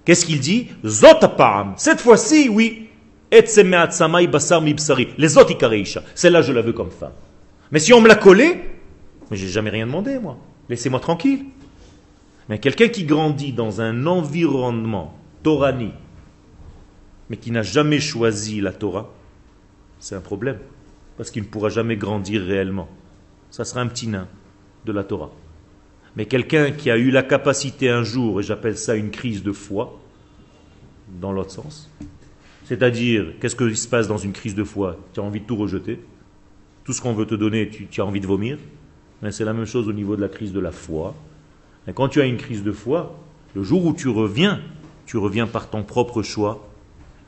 qu'est-ce qu'il dit? Zotapam. Cette fois-ci, oui. Les otikareisha. Celle-là, je la veux comme femme. Mais si on me l'a collée, mais j'ai jamais rien demandé, moi. Laissez-moi tranquille. Mais quelqu'un qui grandit dans un environnement torani, mais qui n'a jamais choisi la Torah, c'est un problème. Parce qu'il ne pourra jamais grandir réellement. Ça sera un petit nain de la Torah. Mais quelqu'un qui a eu la capacité un jour, et j'appelle ça une crise de foi, dans l'autre sens, c'est-à-dire, qu'est-ce qui se passe dans une crise de foi? Tu as envie de tout rejeter. Tout ce qu'on veut te donner, tu, tu as envie de vomir? Mais c'est la même chose au niveau de la crise de la foi. Quand tu as une crise de foi, le jour où tu reviens, tu reviens par ton propre choix.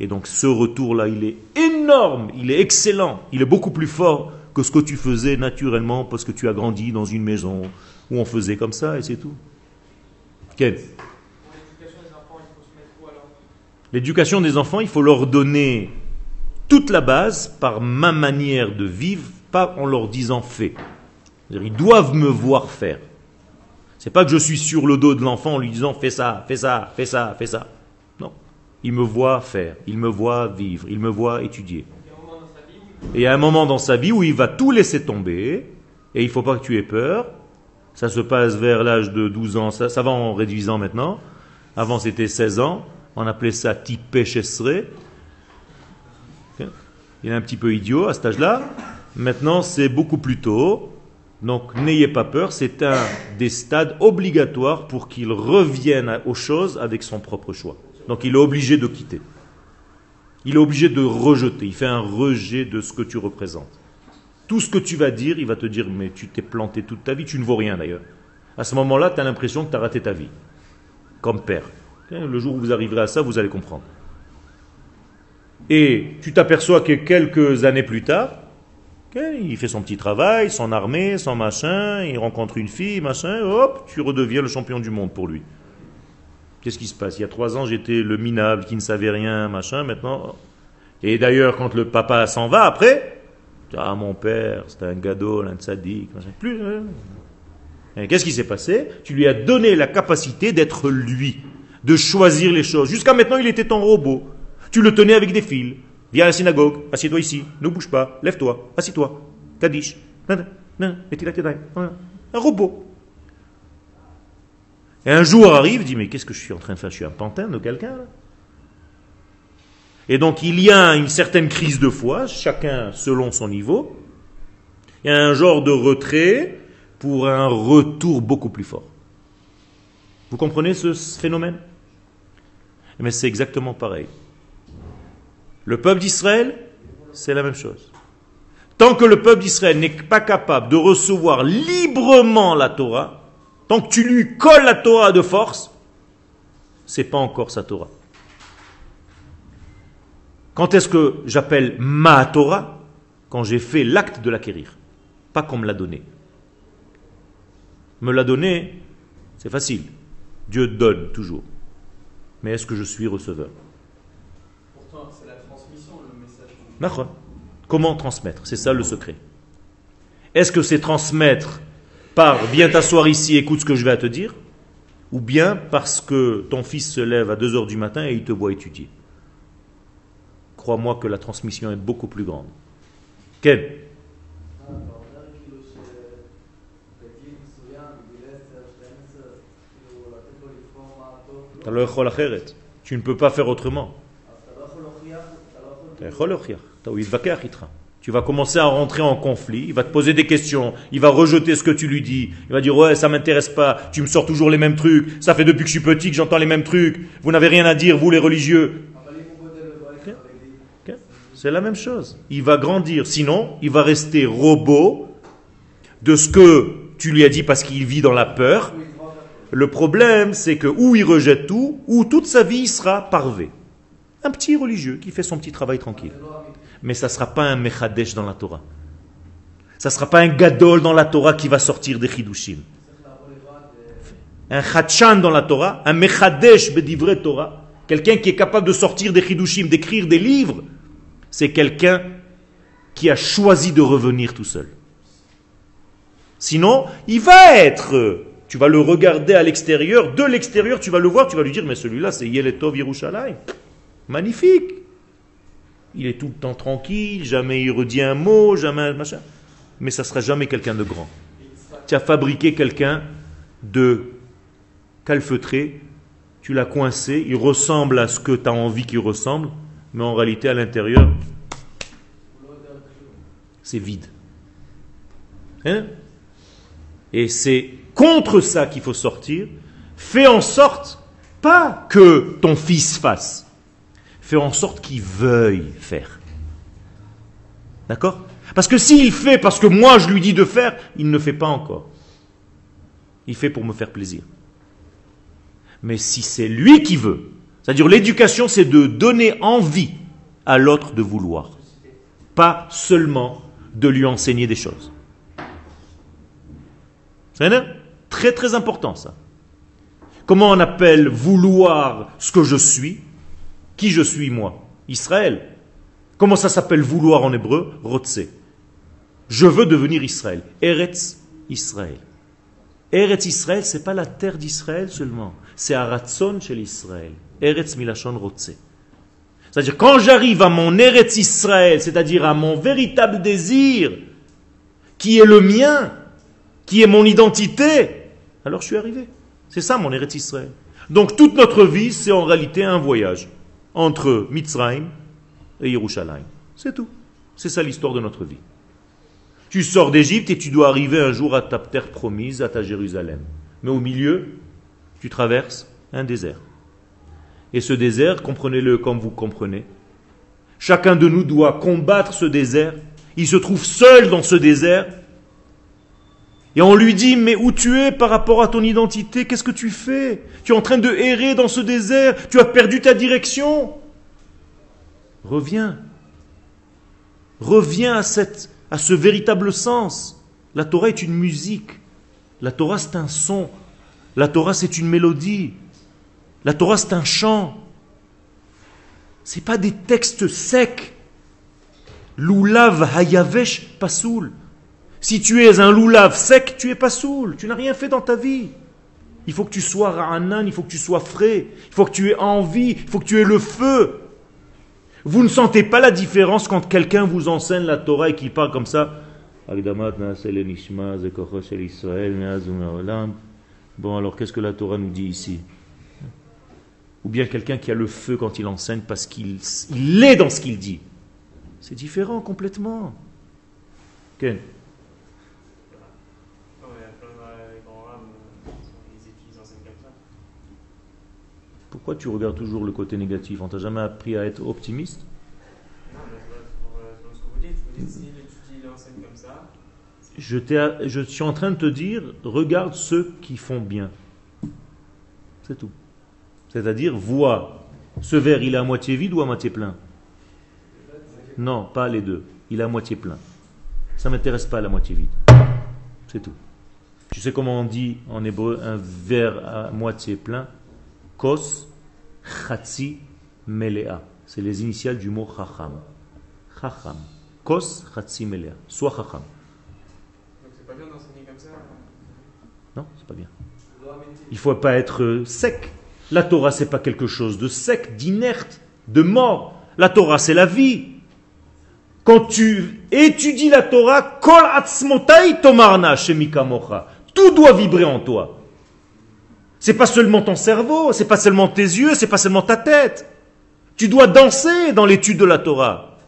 Et donc ce retour-là, il est énorme, il est excellent, il est beaucoup plus fort que ce que tu faisais naturellement parce que tu as grandi dans une maison où on faisait comme ça et c'est tout. Ken L'éducation des enfants, il faut leur donner toute la base par ma manière de vivre, pas en leur disant fais. Ils doivent me voir faire. C'est pas que je suis sur le dos de l'enfant en lui disant fais ça, fais ça, fais ça, fais ça. Non. Il me voit faire, il me voit vivre, il me voit étudier. Et a un moment dans sa vie où il va tout laisser tomber, et il faut pas que tu aies peur. Ça se passe vers l'âge de 12 ans, ça, ça va en réduisant maintenant. Avant c'était 16 ans, on appelait ça type chesseré. Il est un petit peu idiot à cet âge-là. Maintenant c'est beaucoup plus tôt. Donc n'ayez pas peur, c'est un des stades obligatoires pour qu'il revienne aux choses avec son propre choix. Donc il est obligé de quitter. Il est obligé de rejeter. Il fait un rejet de ce que tu représentes. Tout ce que tu vas dire, il va te dire mais tu t'es planté toute ta vie, tu ne vaux rien d'ailleurs. À ce moment-là, tu as l'impression que tu as raté ta vie. Comme père. Le jour où vous arriverez à ça, vous allez comprendre. Et tu t'aperçois que quelques années plus tard, il fait son petit travail, son armée, son machin, il rencontre une fille, machin, hop, tu redeviens le champion du monde pour lui. Qu'est-ce qui se passe? Il y a trois ans, j'étais le minable qui ne savait rien, machin, maintenant. Et d'ailleurs, quand le papa s'en va après, ah mon père, c'était un gado, un tzaddik, machin, plus. Hein. Qu'est-ce qui s'est passé? Tu lui as donné la capacité d'être lui, de choisir les choses. Jusqu'à maintenant, il était ton robot. Tu le tenais avec des fils. Viens à la synagogue, assieds-toi ici, ne bouge pas, lève-toi, assis-toi, Kadish. Un robot. Et un jour arrive, dit Mais qu'est-ce que je suis en train de faire? Je suis un pantin de quelqu'un Et donc il y a une certaine crise de foi, chacun selon son niveau. Il y a un genre de retrait pour un retour beaucoup plus fort. Vous comprenez ce phénomène? Mais c'est exactement pareil. Le peuple d'Israël, c'est la même chose. Tant que le peuple d'Israël n'est pas capable de recevoir librement la Torah, tant que tu lui colles la Torah de force, c'est pas encore sa Torah. Quand est-ce que j'appelle ma Torah? Quand j'ai fait l'acte de l'acquérir, pas qu'on me l'a donné. Me l'a donné, c'est facile. Dieu donne toujours. Mais est-ce que je suis receveur? Comment transmettre? C'est ça le secret. Est-ce que c'est transmettre par viens t'asseoir ici, écoute ce que je vais à te dire Ou bien parce que ton fils se lève à 2 heures du matin et il te voit étudier? Crois-moi que la transmission est beaucoup plus grande. Quel Tu ne peux pas faire autrement. Tu vas commencer à rentrer en conflit, il va te poser des questions, il va rejeter ce que tu lui dis, il va dire ouais ça m'intéresse pas, tu me sors toujours les mêmes trucs, ça fait depuis que je suis petit que j'entends les mêmes trucs, vous n'avez rien à dire vous les religieux. C'est la même chose. Il va grandir, sinon il va rester robot de ce que tu lui as dit parce qu'il vit dans la peur. Le problème, c'est que ou il rejette tout, ou toute sa vie il sera parvé. Un petit religieux qui fait son petit travail tranquille. Mais ça ne sera pas un Mechadesh dans la Torah. Ça ne sera pas un Gadol dans la Torah qui va sortir des Chidushim. Un Chachan dans la Torah, un Mechadesh bedivre Torah, quelqu'un qui est capable de sortir des Chidushim, d'écrire des livres, c'est quelqu'un qui a choisi de revenir tout seul. Sinon, il va être, tu vas le regarder à l'extérieur, de l'extérieur, tu vas le voir, tu vas lui dire, mais celui-là, c'est Yeletov Yerushalayim. Magnifique. Il est tout le temps tranquille, jamais il redit un mot, jamais machin. Mais ça ne sera jamais quelqu'un de grand. Tu as fabriqué quelqu'un de calfeutré, tu l'as coincé, il ressemble à ce que tu as envie qu'il ressemble, mais en réalité, à l'intérieur, c'est vide. Hein? Et c'est contre ça qu'il faut sortir. Fais en sorte, pas que ton fils fasse, fais en sorte qu'il veuille faire. D'accord? Parce que s'il fait parce que moi je lui dis de faire, il ne fait pas encore. Il fait pour me faire plaisir. Mais si c'est lui qui veut, c'est-à-dire l'éducation, c'est de donner envie à l'autre de vouloir, pas seulement de lui enseigner des choses. C'est très très important ça. Comment on appelle vouloir ce que je suis? Qui je suis moi Israël. Comment ça s'appelle vouloir en hébreu Rotse. Je veux devenir Israël. Eretz Israël. Eretz Israël, c'est pas la terre d'Israël seulement, c'est Aratzon chez l'Israël. Eretz Milachon Rotse. C'est-à-dire, quand j'arrive à mon Eretz Israël, c'est-à-dire à mon véritable désir, qui est le mien, qui est mon identité, alors je suis arrivé. C'est ça mon Eretz Israël. Donc toute notre vie, c'est en réalité un voyage entre Mitzrayim et Yerushalayim. C'est tout. C'est ça l'histoire de notre vie. Tu sors d'Égypte et tu dois arriver un jour à ta terre promise, à ta Jérusalem. Mais au milieu, tu traverses un désert. Et ce désert, comprenez-le comme vous comprenez, chacun de nous doit combattre ce désert. Il se trouve seul dans ce désert. Et on lui dit, mais où tu es par rapport à ton identité? Qu'est-ce que tu fais? Tu es en train de errer dans ce désert. Tu as perdu ta direction. Reviens. Reviens à, à ce véritable sens. La Torah est une musique. La Torah c'est un son. La Torah c'est une mélodie. La Torah, c'est un chant. Ce pas des textes secs. Loulav hayavesh pasoul. Si tu es un loulav sec, tu es pas soul. Tu n'as rien fait dans ta vie. Il faut que tu sois ra'anan, il faut que tu sois frais, il faut que tu aies envie, il faut que tu aies le feu. Vous ne sentez pas la différence quand quelqu'un vous enseigne la Torah et qu'il parle comme ça. Bon, alors qu'est-ce que la Torah nous dit ici? Ou bien quelqu'un qui a le feu quand il enseigne parce qu'il il est dans ce qu'il dit. C'est différent complètement. Ken Pourquoi tu regardes toujours le côté négatif On t'a jamais appris à être optimiste je, je suis en train de te dire, regarde ceux qui font bien. C'est tout. C'est-à-dire, vois, ce verre, il est à moitié vide ou à moitié plein Non, pas les deux. Il est à moitié plein. Ça ne m'intéresse pas la moitié vide. C'est tout. Tu sais comment on dit en hébreu un verre à moitié plein? Kos, chatzi, melea. C'est les initiales du mot chacham. Chacham. Kos, chatzi, melea. Soit chacham. Donc c'est pas bien d'enseigner comme ça Non, c'est pas bien. Il ne faut pas être sec. La Torah, c'est pas quelque chose de sec, d'inerte, de mort. La Torah, c'est la vie. Quand tu étudies la Torah, kol tomarna Tout doit vibrer en toi. C'est pas seulement ton cerveau, c'est pas seulement tes yeux, c'est pas seulement ta tête. Tu dois danser dans l'étude de la Torah.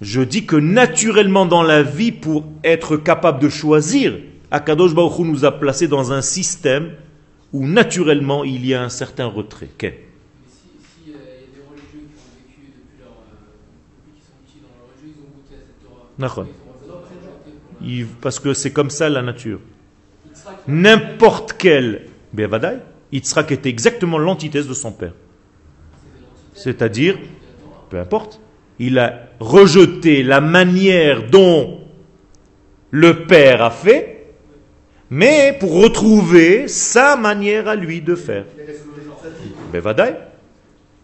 Je dis que naturellement dans la vie, pour être capable de choisir, Akadosh Baruch Hu nous a placés dans un système où naturellement il y a un certain retrait. Okay. D'accord. Parce que c'est comme ça la nature. N'importe quel Bevadai, Yitzhak était exactement l'antithèse de son père. C'est-à-dire, peu importe, il a rejeté la manière dont le père a fait, mais pour retrouver sa manière à lui de faire. Bevadai.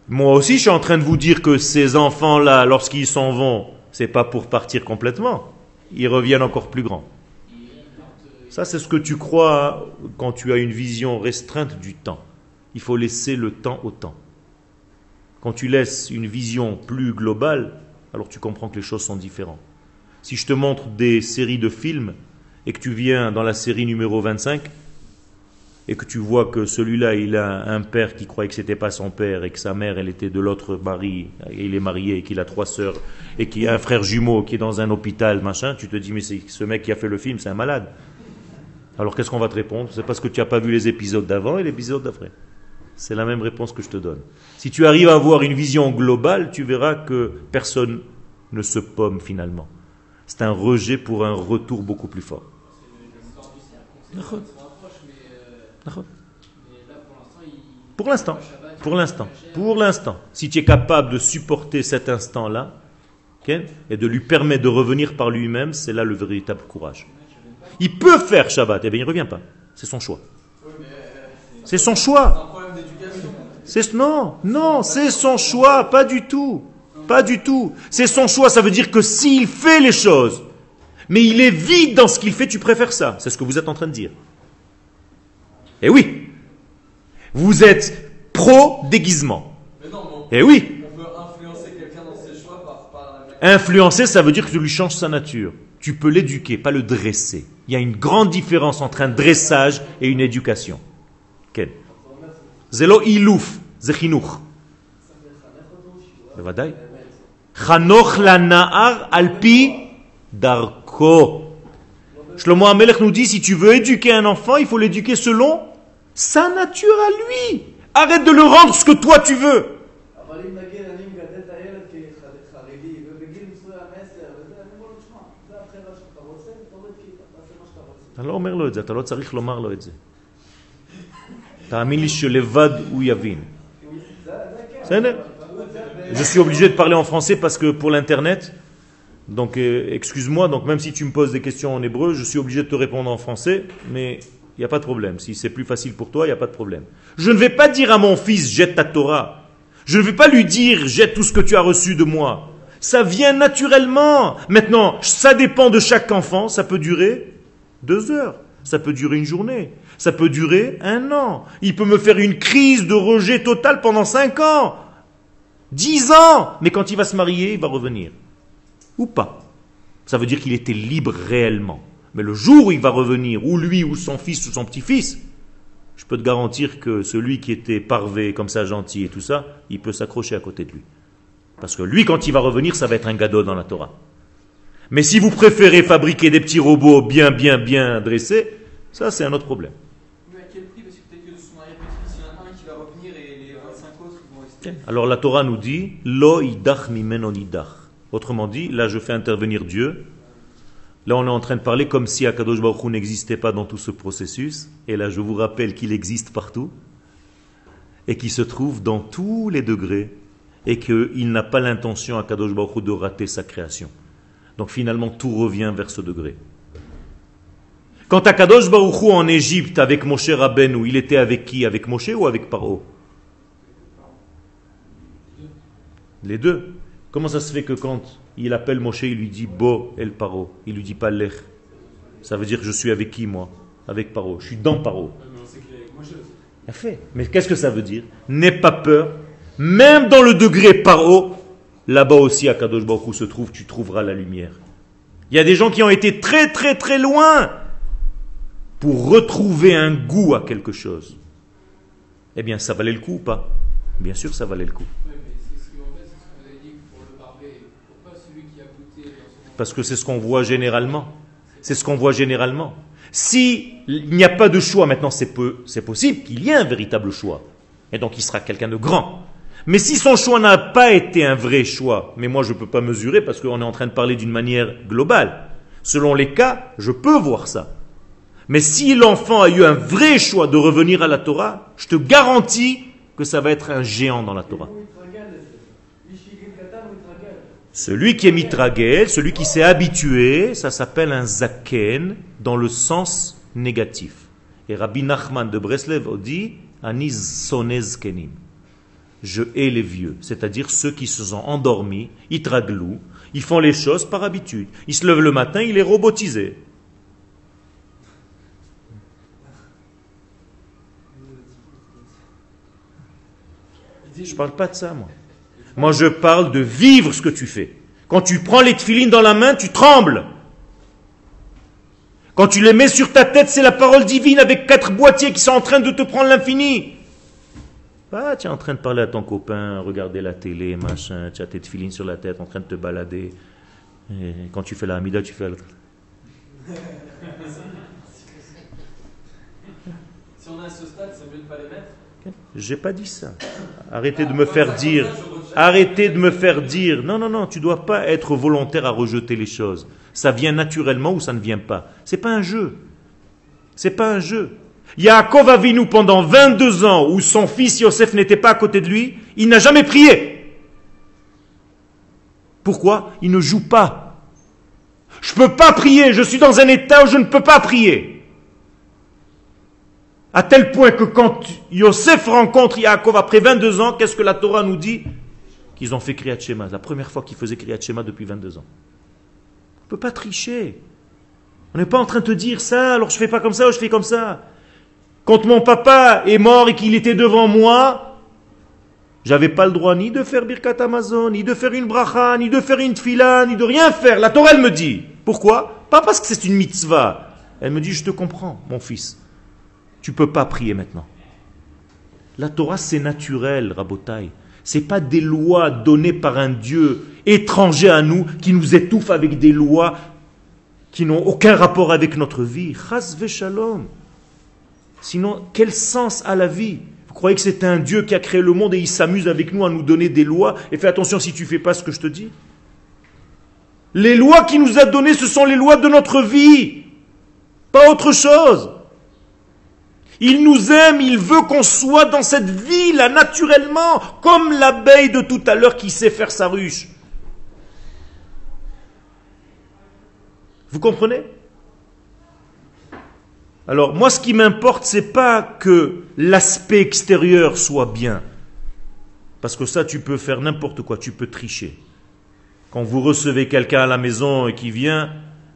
Moi aussi, je suis en train de vous dire que ces enfants-là, lorsqu'ils s'en vont, c'est pas pour partir complètement. Ils reviennent encore plus grands. Ça, c'est ce que tu crois quand tu as une vision restreinte du temps. Il faut laisser le temps au temps. Quand tu laisses une vision plus globale, alors tu comprends que les choses sont différentes. Si je te montre des séries de films et que tu viens dans la série numéro 25 et que tu vois que celui-là, il a un père qui croyait que c'était pas son père et que sa mère, elle était de l'autre mari, et il est marié et qu'il a trois sœurs et qu'il a un frère jumeau qui est dans un hôpital, machin, tu te dis, mais c'est ce mec qui a fait le film, c'est un malade. Alors qu'est-ce qu'on va te répondre? C'est parce que tu n'as pas vu les épisodes d'avant et l'épisode d'après. C'est la même réponse que je te donne. Si tu arrives à avoir une vision globale, tu verras que personne ne se pomme finalement. C'est un rejet pour un retour beaucoup plus fort. Pour l'instant. Pour l'instant. Pour l'instant. Si tu es capable de supporter cet instant-là, et de lui permettre de revenir par lui-même, c'est là le véritable courage. Il peut faire Shabbat, et bien il ne revient pas. C'est son choix. C'est son choix. C'est non, non, c'est son choix, pas du tout. Pas du tout. C'est son choix, ça veut dire que s'il fait les choses, mais il est vide dans ce qu'il fait, tu préfères ça. C'est ce que vous êtes en train de dire. Eh oui Vous êtes pro-déguisement. Eh oui on influencer ça veut dire que tu lui changes sa nature. Tu peux l'éduquer, pas le dresser. Il y a une grande différence entre un dressage et une éducation. Quel Zelo ilouf, zechinour. Chanoch lanaar alpi darko. Shlomo Amelech nous dit si tu veux éduquer un enfant, il faut l'éduquer selon sa nature à lui. Arrête de le rendre ce que toi tu veux. אבל אם נגיד אני מגדל את הילד כחרדי ובגיל מסוים עשר וזה, אני אומר לו, תשמע, זה הבחירה שלך, אתה רוצה, תוריד כיפה, תעשה מה שאתה רוצה. אתה לא אומר לו את זה, אתה לא צריך לומר לו את זה. תאמין לי שלבד הוא יבין. זה זה כן. בסדר? הוא את זה ב- Je suis obligé de parler en français parce que pour l'internet, donc euh, excuse-moi, donc même si tu me poses des questions en hébreu, je suis obligé de te répondre en français, mais il n'y a pas de problème. Si c'est plus facile pour toi, il n'y a pas de problème. Je ne vais pas dire à mon fils, jette ta Torah. Je ne vais pas lui dire, jette tout ce que tu as reçu de moi. Ça vient naturellement. Maintenant, ça dépend de chaque enfant, ça peut durer deux heures, ça peut durer une journée, ça peut durer un an. Il peut me faire une crise de rejet total pendant cinq ans. Dix ans Mais quand il va se marier, il va revenir. Ou pas. Ça veut dire qu'il était libre réellement. Mais le jour où il va revenir, ou lui, ou son fils, ou son petit-fils, je peux te garantir que celui qui était parvé, comme ça, gentil et tout ça, il peut s'accrocher à côté de lui. Parce que lui, quand il va revenir, ça va être un gado dans la Torah. Mais si vous préférez fabriquer des petits robots bien, bien, bien dressés, ça, c'est un autre problème. Mais à quel prix? Parce que peut-être que de son arrière-petit-fils, il y en a un qui va revenir et les 25 autres ils vont rester. Alors la Torah nous dit Lo idach mimeno. Autrement dit, là je fais intervenir Dieu. Là on est en train de parler comme si Akadosh Baruch n'existait pas dans tout ce processus. Et là je vous rappelle qu'il existe partout et qu'il se trouve dans tous les degrés et qu'il n'a pas l'intention Akadosh Baruch de rater sa création. Donc finalement tout revient vers ce degré. Quand Akadosh Baruch Hu en Égypte avec Moshe Rabbeinu, il était avec qui? Avec Moshe ou avec Paro? Les deux. Comment ça se fait que quand il appelle Moshe, il lui dit Bo el Paro Il lui dit pas Lech. Ça veut dire que je suis avec qui moi? Avec Paro. Je suis dans Paro. Bien fait. Mais qu'est-ce que ça veut dire? N'aie pas peur. Même dans le degré Paro, là-bas aussi à Kadosh Baruch se trouve, tu trouveras la lumière. Il y a des gens qui ont été très très très loin pour retrouver un goût à quelque chose. Eh bien, ça valait le coup ou pas? Bien sûr, ça valait le coup. Oui, mais c'est ce qu'on fait, c'est ce qu'on avait dit pour le parler. Pourquoi celui qui a goûté dans son Parce que c'est ce qu'on voit généralement. C'est ce qu'on voit généralement. Si il n'y a pas de choix, maintenant c'est peu, c'est possible qu'il y ait un véritable choix. Et donc il sera quelqu'un de grand. Mais si son choix n'a pas été un vrai choix, mais moi je ne peux pas mesurer parce qu'on est en train de parler d'une manière globale, selon les cas, je peux voir ça. Mais si l'enfant a eu un vrai choix de revenir à la Torah, je te garantis que ça va être un géant dans la Torah. Celui qui est mitragel, celui qui s'est habitué, ça s'appelle un zaken dans le sens négatif. Et Rabbi Nachman de Breslev dit Ani sonez kenim. Je hais les vieux, c'est-à-dire ceux qui se sont endormis, ils traglou, ils font les choses par habitude. Ils se lèvent le matin, il est robotisé. Je parle pas de ça, moi. Moi, je parle de vivre ce que tu fais. Quand tu prends les tefilines dans la main, tu trembles. Quand tu les mets sur ta tête, c'est la parole divine avec quatre boîtiers qui sont en train de te prendre l'infini. Ah, tu es en train de parler à ton copain, regarder la télé, machin, tu as tes tefilines sur la tête, en train de te balader. Et quand tu fais la hamida, tu fais la... Si on à ce stade, c'est mieux de pas les mettre. J'ai pas dit ça. Arrêtez de me faire dire. Arrêtez de me faire dire. Non, non, non, tu dois pas être volontaire à rejeter les choses. Ça vient naturellement ou ça ne vient pas. C'est pas un jeu. C'est pas un jeu. Yaakov Avinu pendant 22 ans où son fils Yosef n'était pas à côté de lui, il n'a jamais prié. Pourquoi? Il ne joue pas. Je peux pas prier, je suis dans un état où je ne peux pas prier. À tel point que quand Yosef rencontre Yaakov après 22 ans, qu'est-ce que la Torah nous dit Qu'ils ont fait Kriyat Shema, la première fois qu'ils faisaient Kriyat Shema depuis 22 ans. On ne peut pas tricher. On n'est pas en train de te dire ça, alors je fais pas comme ça ou je fais comme ça. Quand mon papa est mort et qu'il était devant moi, j'avais pas le droit ni de faire Birkat Amazon, ni de faire une bracha, ni de faire une tfila, ni de rien faire. La Torah, elle me dit. Pourquoi? Pas parce que c'est une mitzvah. Elle me dit, je te comprends, mon fils. Tu peux pas prier maintenant. La Torah, c'est naturel, Rabotai. C'est pas des lois données par un Dieu étranger à nous qui nous étouffe avec des lois qui n'ont aucun rapport avec notre vie. Chas shalom. Sinon, quel sens a la vie? Vous croyez que c'est un Dieu qui a créé le monde et il s'amuse avec nous à nous donner des lois? Et fais attention si tu fais pas ce que je te dis Les lois qu'il nous a données, ce sont les lois de notre vie, pas autre chose. Il nous aime, il veut qu'on soit dans cette vie là naturellement, comme l'abeille de tout à l'heure qui sait faire sa ruche. Vous comprenez? Alors moi ce qui m'importe c'est pas que l'aspect extérieur soit bien. Parce que ça tu peux faire n'importe quoi, tu peux tricher. Quand vous recevez quelqu'un à la maison et qui vient,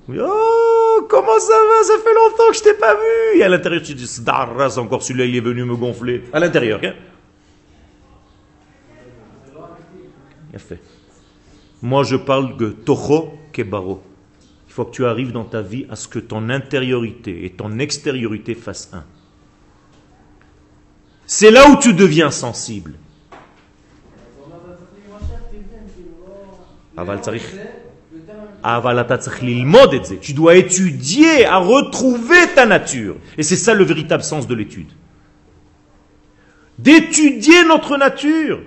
vous dites, oh comment ça va, ça fait longtemps que je t'ai pas vu. Et à l'intérieur tu dis, Sdarras, encore celui-là il est venu me gonfler. À l'intérieur, hein fait. Moi je parle de Toho Kebaro. Il faut que tu arrives dans ta vie à ce que ton intériorité et ton extériorité fassent un. C'est là où tu deviens sensible. Tu dois étudier à retrouver ta nature. Et c'est ça le véritable sens de l'étude. D'étudier notre nature.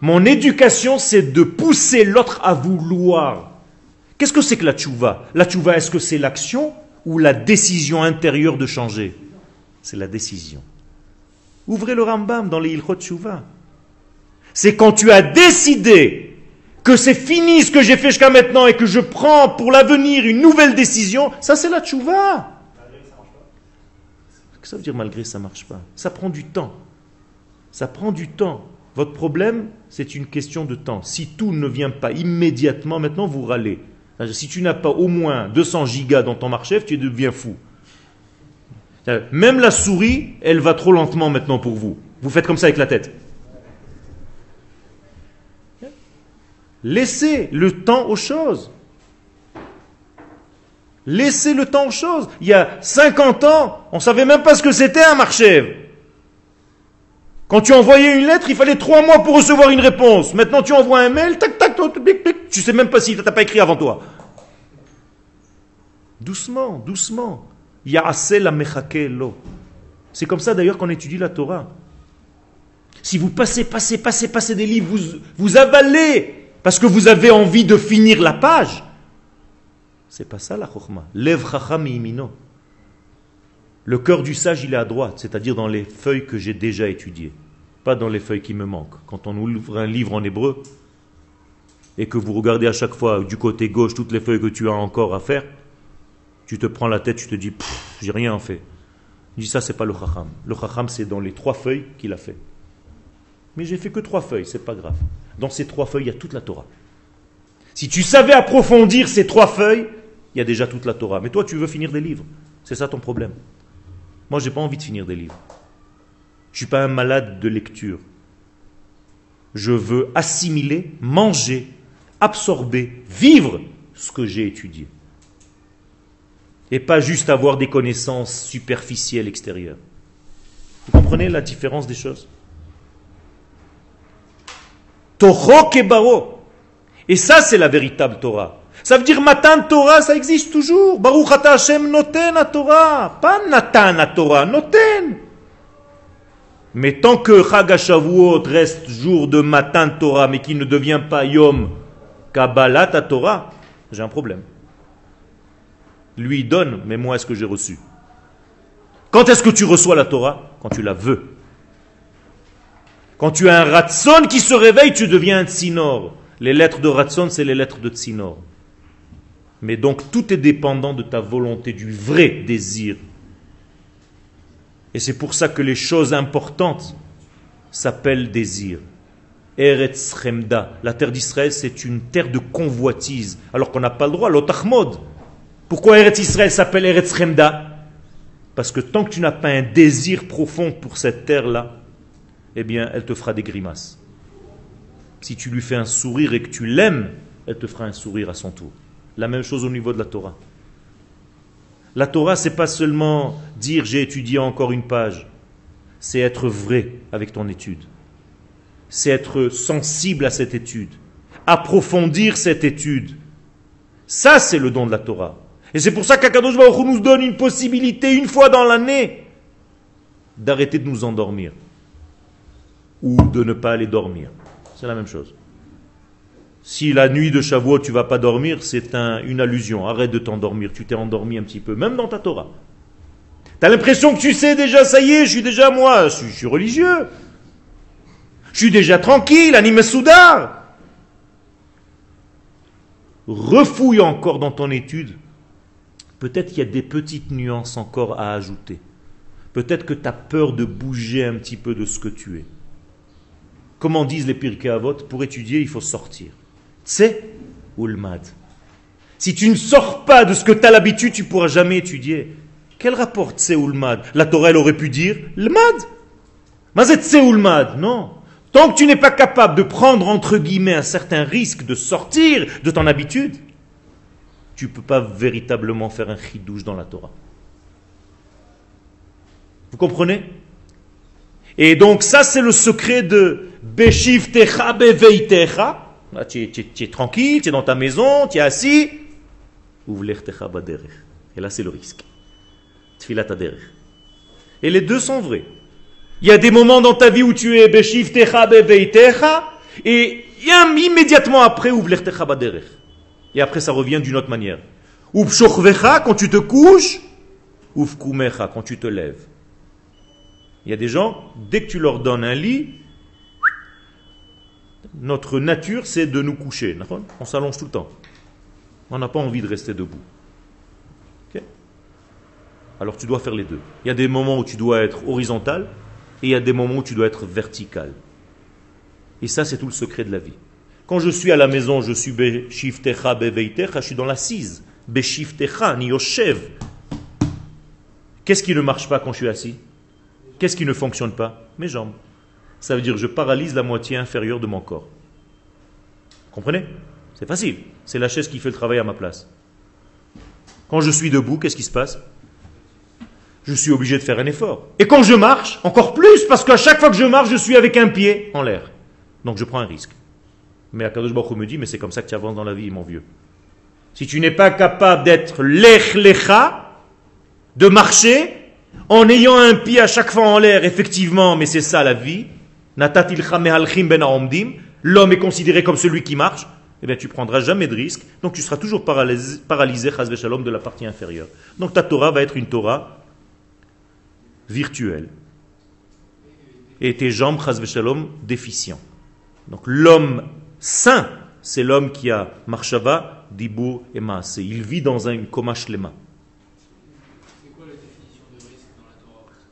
Mon éducation, c'est de pousser l'autre à vouloir. Qu'est-ce que c'est que la tchouva? La tchouva, est-ce que c'est l'action ou la décision intérieure de changer? C'est la décision. Ouvrez le Rambam dans les Ilchot Tchouva. C'est quand tu as décidé que c'est fini ce que j'ai fait jusqu'à maintenant et que je prends pour l'avenir une nouvelle décision, ça c'est la tchouva. Qu'est-ce que ça veut dire malgré ça marche pas? Ça prend du temps. Ça prend du temps. Votre problème, c'est une question de temps. Si tout ne vient pas immédiatement, maintenant vous râlez. Si tu n'as pas au moins 200 gigas dans ton marché, tu deviens fou. C'est-à-dire, Même la souris, elle va trop lentement maintenant pour vous. Vous faites comme ça avec la tête. Laissez le temps aux choses. Laissez le temps aux choses. Il y a 50 ans, on ne savait même pas ce que c'était un marché. Quand tu envoyais une lettre, il fallait trois mois pour recevoir une réponse. Maintenant, tu envoies un mail, tac, tac, tac, tac, tac, tu sais même pas si tu n'as pas écrit avant toi. Doucement, doucement. C'est comme ça d'ailleurs qu'on étudie la Torah. Si vous passez, passez, passez, passez des livres, vous, avalez parce que vous avez envie de finir la page. C'est pas ça la chokhmah. Lev imino. Le cœur du sage, il est à droite, c'est-à-dire dans les feuilles que j'ai déjà étudiées, pas dans les feuilles qui me manquent. Quand on ouvre un livre en hébreu et que vous regardez à chaque fois du côté gauche toutes les feuilles que tu as encore à faire, tu te prends la tête, tu te dis, j'ai rien fait. Je dis ça, c'est pas le chacham. Le chacham, c'est dans les trois feuilles qu'il a fait. Mais j'ai fait que trois feuilles, c'est pas grave. Dans ces trois feuilles, il y a toute la Torah. Si tu savais approfondir ces trois feuilles, il y a déjà toute la Torah. Mais toi, tu veux finir des livres. C'est ça ton problème. Moi, j'ai pas envie de finir des livres. Je suis pas un malade de lecture. Je veux assimiler, manger, absorber, vivre ce que j'ai étudié. Et pas juste avoir des connaissances superficielles extérieures. Vous comprenez la différence des choses? Toho kebaro. Et ça, c'est la véritable Torah. Ça veut dire Matan Torah, ça existe toujours. Baruch ata Hashem noten a Torah. Pas Natan a Torah, noten. Mais tant que Chag HaShavuot reste jour de Matan Torah, mais qui ne devient pas Yom Kabbalat à Torah, j'ai un problème. Lui donne, mais moi est-ce que j'ai reçu? Quand est-ce que tu reçois la Torah? Quand tu la veux. Quand tu as un Ratson qui se réveille, tu deviens un Tsinor. Les lettres de Ratson, c'est les lettres de Tsinor. Mais donc tout est dépendant de ta volonté, du vrai désir. Et c'est pour ça que les choses importantes s'appellent désir. Eretz Chemda, la terre d'Israël, c'est une terre de convoitise, alors qu'on n'a pas le droit, l'otachmod. Pourquoi Eretz Israël s'appelle Eretz Chemda Parce que tant que tu n'as pas un désir profond pour cette terre-là, eh bien, elle te fera des grimaces. Si tu lui fais un sourire et que tu l'aimes, elle te fera un sourire à son tour. La même chose au niveau de la Torah. La Torah, c'est pas seulement dire j'ai étudié encore une page, c'est être vrai avec ton étude. C'est être sensible à cette étude, approfondir cette étude. Ça, c'est le don de la Torah. Et c'est pour ça qu'Akadosh Baruch nous donne une possibilité, une fois dans l'année, d'arrêter de nous endormir. Ou de ne pas aller dormir. C'est la même chose. Si la nuit de Shavuot tu vas pas dormir, c'est un- une allusion. Arrête de t'endormir. Tu t'es endormi un petit peu, même dans ta Torah. Tu as l'impression que tu sais déjà, ça y est, je suis déjà moi, je suis, je suis religieux. Je suis déjà tranquille, anime soudar. Refouille encore dans ton étude. Peut-être qu'il y a des petites nuances encore à ajouter. Peut-être que tu as peur de bouger un petit peu de ce que tu es. Comment disent les Pirkei Avot Pour étudier, il faut sortir. C'est Ulmad. Si tu ne sors pas de ce que tu as l'habitude, tu ne pourras jamais étudier. Quel rapport Tse Ulmad La Torah, aurait pu dire Lmad. Mais c'est Tse Ulmad. Non. Tant que tu n'es pas capable de prendre, entre guillemets, un certain risque de sortir de ton habitude, tu ne peux pas véritablement faire un chidouche dans la Torah. Vous comprenez? Et donc ça, c'est le secret de Beshivtecha beveitecha. Là, tu es, tranquille, tu es dans ta maison, tu es assis. Uvlechtecha baderech. Et là, c'est le risque. Tfilat aderech. Et les deux sont vrais. Il y a des moments dans ta vie où tu es Beshivtecha beveitecha. Et immédiatement après, Uvlechtecha baderech. Et après, ça revient d'une autre manière. Upshochvecha, quand tu te couches. Ufkumecha, quand tu te lèves. Il y a des gens, dès que tu leur donnes un lit, notre nature, c'est de nous coucher. On s'allonge tout le temps. On n'a pas envie de rester debout. Alors tu dois faire les deux. Il y a des moments où tu dois être horizontal et il y a des moments où tu dois être vertical. Et ça, c'est tout le secret de la vie. Quand je suis à la maison, je suis beshiftecha beveitecha, je suis dans l'assise. Beshiftecha ni yoshev. Qu'est-ce qui ne marche pas quand je suis assis? Qu'est-ce qui ne fonctionne pas? Mes jambes. Ça veut dire que je paralyse la moitié inférieure de mon corps. Comprenez? C'est facile. C'est la chaise qui fait le travail à ma place. Quand je suis debout, qu'est-ce qui se passe? Je suis obligé de faire un effort. Et quand je marche, encore plus, parce qu'à chaque fois que je marche, je suis avec un pied en l'air. Donc je prends un risque. Mais Akadosh Baruch Hu me dit, mais c'est comme ça que tu avances dans la vie, mon vieux. Si tu n'es pas capable d'être lech lecha, de marcher, en ayant un pied à chaque fois en l'air, effectivement, mais c'est ça la vie, ben l'homme est considéré comme celui qui marche, eh bien tu prendras jamais de risque, donc tu seras toujours paralysé, paralysé de la partie inférieure. Donc ta Torah va être une Torah virtuelle. Et tes jambes, chas déficients. Donc l'homme saint, c'est l'homme qui a marshava, dibur et maase. Il vit dans un coma shlema.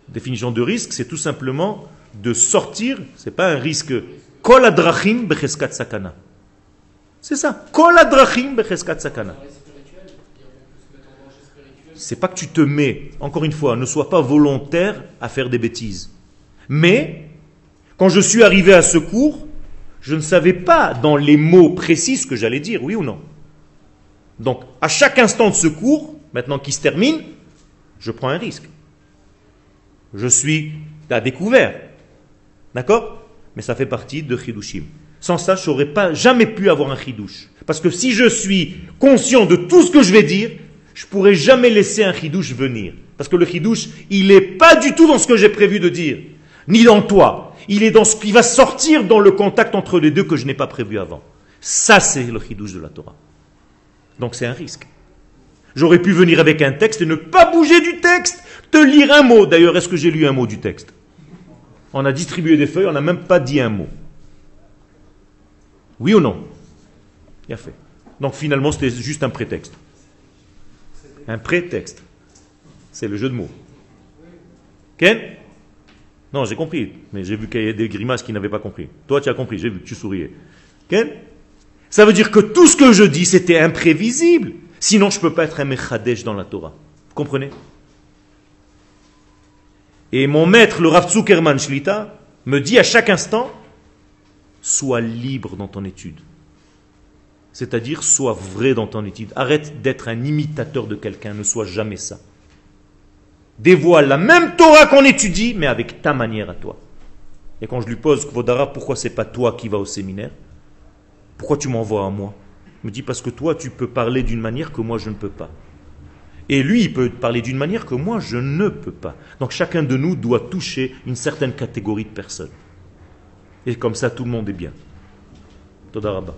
Définition de risque c'est tout simplement de sortir, c'est pas un risque, kol adrachim becheskat sakana. C'est ça, kol adrachim becheskat sakana. C'est pas que tu te mets, encore une fois, ne sois pas volontaire à faire des bêtises. Mais, quand je suis arrivé à ce cours, je ne savais pas dans les mots précis ce que j'allais dire, oui ou non. Donc, à chaque instant de ce cours, maintenant qui se termine, je prends un risque. Je suis à découvert. D'accord? Mais ça fait partie de Chidushim. Sans ça, je n'aurais pas jamais pu avoir un Chidush. Parce que si je suis conscient de tout ce que je vais dire, je pourrais jamais laisser un Chidush venir. Parce que le Chidush, il n'est pas du tout dans ce que j'ai prévu de dire, ni dans toi. Il est dans ce qui va sortir dans le contact entre les deux que je n'ai pas prévu avant. Ça, c'est le Chidush de la Torah. Donc c'est un risque. J'aurais pu venir avec un texte et ne pas bouger du texte, te lire un mot. D'ailleurs, est-ce que j'ai lu un mot du texte? On a distribué des feuilles, on n'a même pas dit un mot. Oui ou non? Bien fait. Donc finalement, c'était juste un prétexte. Un prétexte. C'est le jeu de mots. Ken? Non, j'ai compris. Mais j'ai vu qu'il y a des grimaces qui n'avaient pas compris. Toi, tu as compris, j'ai vu que tu souriais. Ken? Ça veut dire que tout ce que je dis, c'était imprévisible. Sinon, je ne peux pas être un mechadesh dans la Torah. Vous comprenez? Et mon maître, le Rav Zuckerman Shlita, me dit à chaque instant, sois libre dans ton étude. C'est-à-dire, sois vrai dans ton étude. Arrête d'être un imitateur de quelqu'un, ne sois jamais ça. Dévoile la même Torah qu'on étudie, mais avec ta manière à toi. Et quand je lui pose, Kvodara, pourquoi c'est pas toi qui vas au séminaire? Pourquoi tu m'envoies à moi? Il me dit, parce que toi, tu peux parler d'une manière que moi, je ne peux pas. Et lui, il peut parler d'une manière que moi, je ne peux pas. Donc chacun de nous doit toucher une certaine catégorie de personnes. Et comme ça, tout le monde est bien. Todarabah.